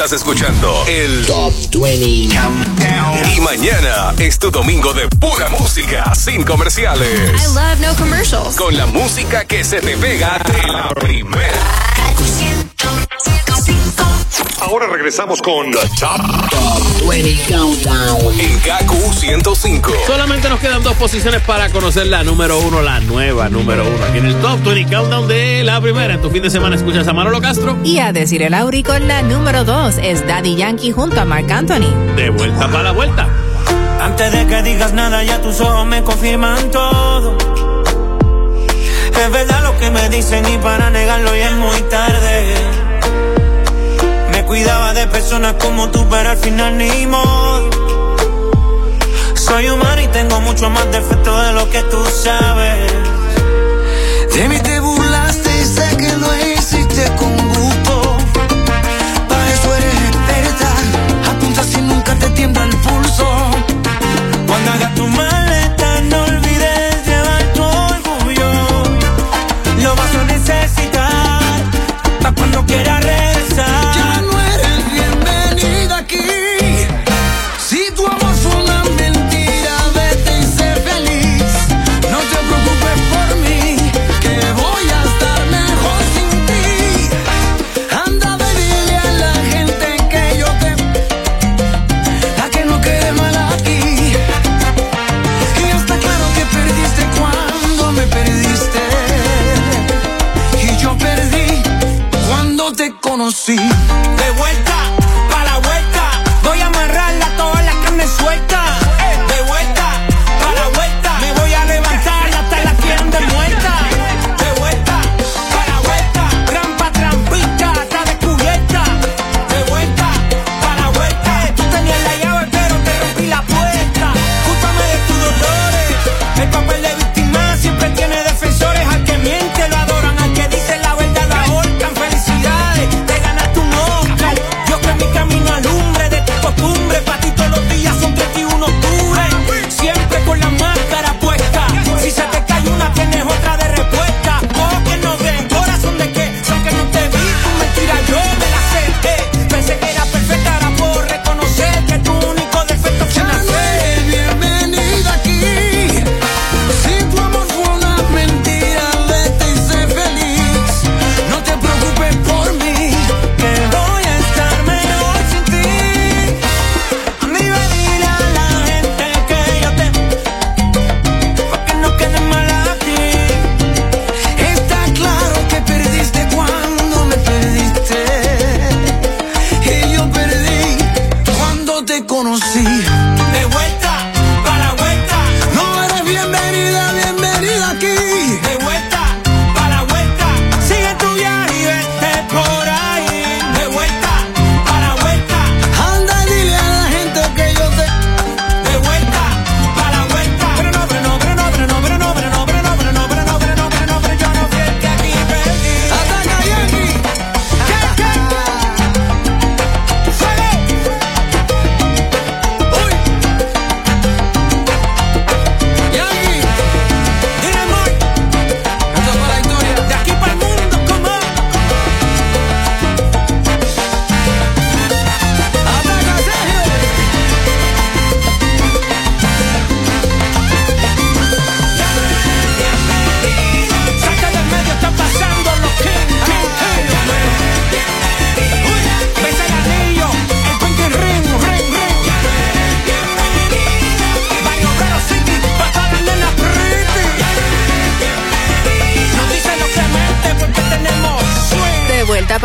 Estás escuchando el Top 20 Countdown. Y mañana es tu domingo de pura música, sin comerciales. I love no commercials. Con la música que se te pega de la primera. Ahora regresamos con The Top 20 Countdown. En KQ 105. Solamente nos quedan dos posiciones para conocer la número uno, la nueva número uno. Aquí en el Top 20 Countdown de la primera. En tu fin de semana escuchas a Manolo Castro. Y a decir el Auri con la número 2 es Daddy Yankee junto a Marc Anthony. De vuelta para la vuelta. Antes de que digas nada, ya tus ojos me confirman todo. Es verdad lo que me dicen y para negarlo ya es muy tarde. Cuidaba de personas como tú, pero al final ni modo. Soy humano y tengo mucho más defectos de lo que tú sabes. De mí te burlaste y sé que lo hiciste con gusto. Para eso eres experta. Apunta si nunca te tiembla el pulso. Cuando hagas see.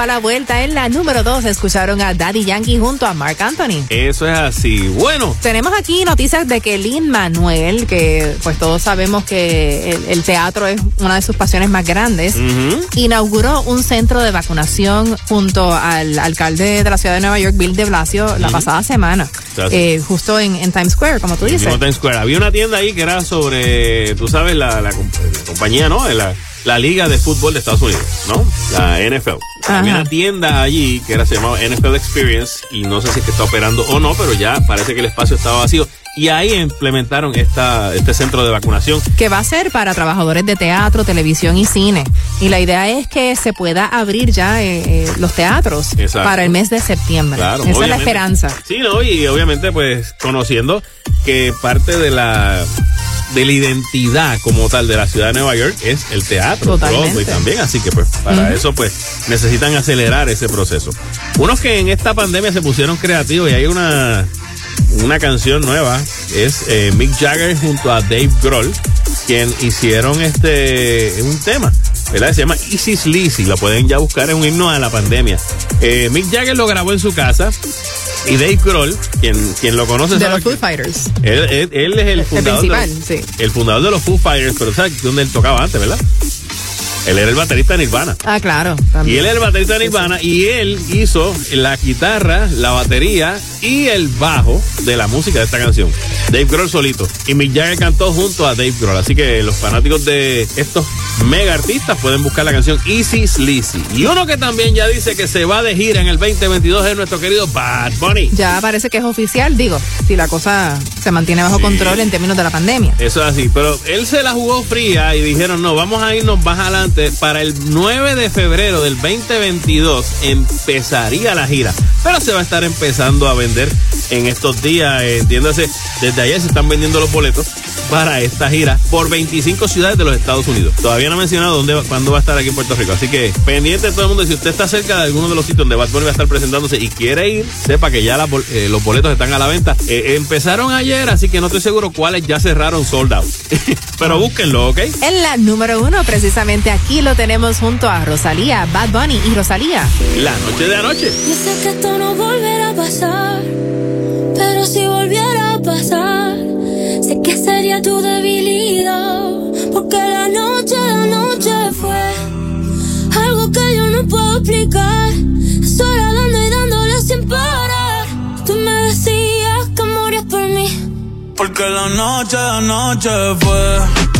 Para la vuelta en la número 2 escucharon a Daddy Yankee junto a Mark Anthony. Eso es así. Bueno, Tenemos aquí noticias de que Lin Manuel, que pues todos sabemos que el, el teatro es una de sus pasiones más grandes, inauguró un centro de vacunación junto al alcalde de la ciudad de Nueva York, Bill de Blasio, la pasada semana, eh, justo en, en Times Square, como tú en dices. mismo Times Square. Había una tienda ahí que era sobre, tú sabes, la, la comp- la compañía, ¿no? La, la liga de fútbol de Estados Unidos, ¿no? La NFL. Había una tienda allí que era se llamaba NFL Experience y no sé si es que está operando o no, pero ya parece que el espacio estaba vacío. Y ahí implementaron esta, este centro de vacunación. que va a ser para trabajadores de teatro, televisión y cine. Y la idea es que se pueda abrir ya eh, eh, los teatros Exacto. para el mes de septiembre. Claro, Esa es la esperanza. Sí, ¿no? Y obviamente, pues, conociendo que parte de la de la identidad como tal de la ciudad de Nueva York es el teatro. Broadway también, así que pues para eso pues necesitan acelerar ese proceso. Unos que en esta pandemia se pusieron creativos y hay una una canción nueva es eh, Mick Jagger junto a Dave Grohl quien hicieron este un tema ¿verdad? Se llama Easy Sleazy, lo pueden ya buscar, es un himno a la pandemia. Eh, Mick Jagger lo grabó en su casa y Dave Grohl, quien, quien lo conoce, De los Foo Fighters. él, él- él es el fundador, de principal, los, sí. el fundador de los Foo Fighters, pero ¿sabes dónde él tocaba antes, verdad? Él era el baterista de Nirvana. Ah, claro. Y él es el baterista de Nirvana y él hizo la guitarra, la batería y el bajo de la música de esta canción. Dave Grohl solito. Y Mick Jagger cantó junto a Dave Grohl. Así que los fanáticos de estos mega artistas pueden buscar la canción Easy Sleazy. Y uno que también ya dice que se va de gira en el 2022 es nuestro querido Bad Bunny. Ya parece que es oficial, digo, si la cosa se mantiene bajo Sí. control en términos de la pandemia. Eso es así, pero él se la jugó fría y dijeron, no, vamos a irnos más adelante. Para el 9 de febrero del 2022 empezaría la gira, pero se va a estar empezando a vender en estos días, entiéndase, desde ayer se están vendiendo los boletos para esta gira por 25 ciudades de los Estados Unidos. Todavía no ha mencionado dónde, cuándo va a estar aquí en Puerto Rico, así que pendiente de todo el mundo, si usted está cerca de alguno de los sitios donde Bad Bunny va a estar presentándose y quiere ir, sepa que ya eh, los boletos están a la venta. Eh, empezaron ayer, así que no estoy seguro cuáles ya cerraron sold out. pero búsquenlo, ¿ok? En la número uno, precisamente aquí lo tenemos junto a Rosalía, Bad Bunny y Rosalía. La noche de anoche. Yo sé que esto no volverá a pasar, pero si volviera a pasar, sé que sería tu debilidad, porque la noche de anoche fue algo que yo no puedo explicar. Sola dando y dándole sin parar. Tú me decías que morías por mí. Porque la noche de anoche fue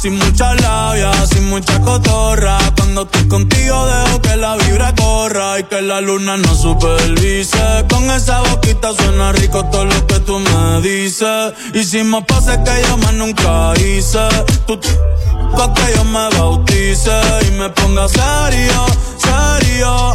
Sin mucha labia, sin mucha cotorra. Cuando estoy contigo dejo que la vibra corra y que la luna no supervise. Con esa boquita suena rico todo lo que tú me dices. Hicimos pases que yo más nunca hice. Tú pa' que yo me bautice y me ponga serio, serio.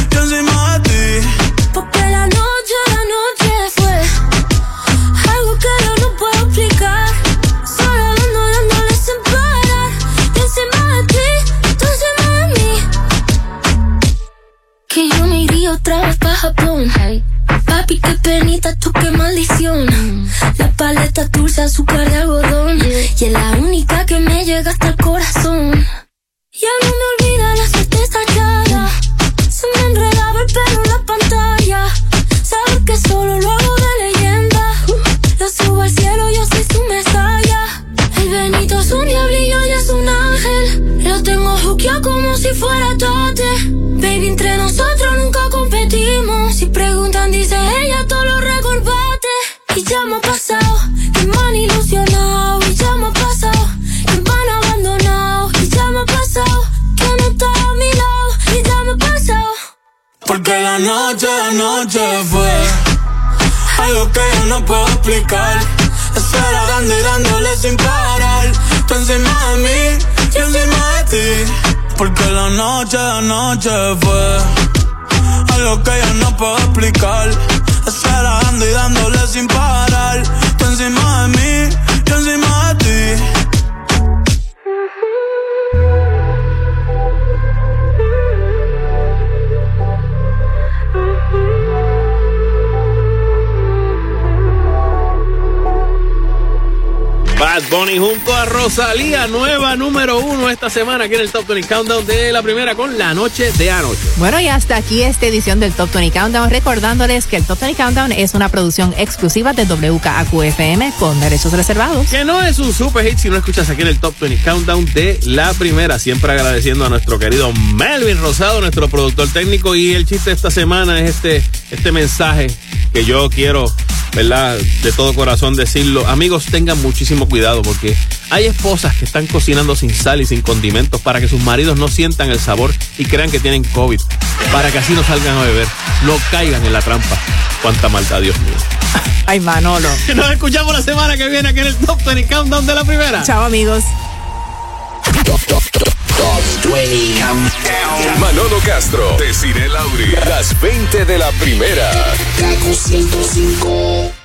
yo encima de ti. Porque la noche, la noche fue algo que yo no puedo explicar. Solo dando, dándole sin parar. Yo encima de ti, tú encima de mí. Que yo me iría otra vez pa' Japón. Papi, qué penita, tú qué maldición. La paleta dulce, azúcar de algodón. Y es la única que me llega hasta el corazón. Ya no me olvida la certeza chaya. En la pantalla. Saber que solo lo hago de leyenda. Lo subo al cielo, yo soy su mesaya. El Benito es un diablillo y es un ángel. Lo tengo juqueado como si fuera tote. Baby, entre nosotros nunca competimos. Si preguntan, dice ella, todo lo recordate. Y ya me ha la noche de anoche fue algo que yo no puedo explicar. Estar dando y dándole sin parar. Tú encima de mí, yo encima de ti. Porque la noche de anoche fue algo que yo no puedo explicar. Estar dando y dándole sin parar. Tú encima de mí, yo encima Bad Bunny junto a Rosalía, nueva número uno esta semana aquí en el Top 20 Countdown de la primera con la noche de anoche. Bueno, y hasta aquí esta edición del Top 20 Countdown, recordándoles que el Top 20 Countdown es una producción exclusiva de WKAQ-FM con derechos reservados. Que no es un super hit si no escuchas aquí en el Top 20 Countdown de la primera. Siempre agradeciendo a nuestro querido Melvin Rosado, nuestro productor técnico. Y el chiste de esta semana es este, este mensaje que yo quiero, ¿verdad? De todo corazón decirlo. Amigos, tengan muchísimo cuidado porque hay esposas que están cocinando sin sal y sin condimentos para que sus maridos no sientan el sabor y crean que tienen COVID. Para que así no salgan a beber. No caigan en la trampa. Cuánta maldad, Dios mío. Ay, Manolo. Nos escuchamos la semana que viene aquí en el Top 20 Countdown de la primera. Chao, amigos. Manolo Castro, Desiree Lauri, las 20 de la primera. Kaku 105.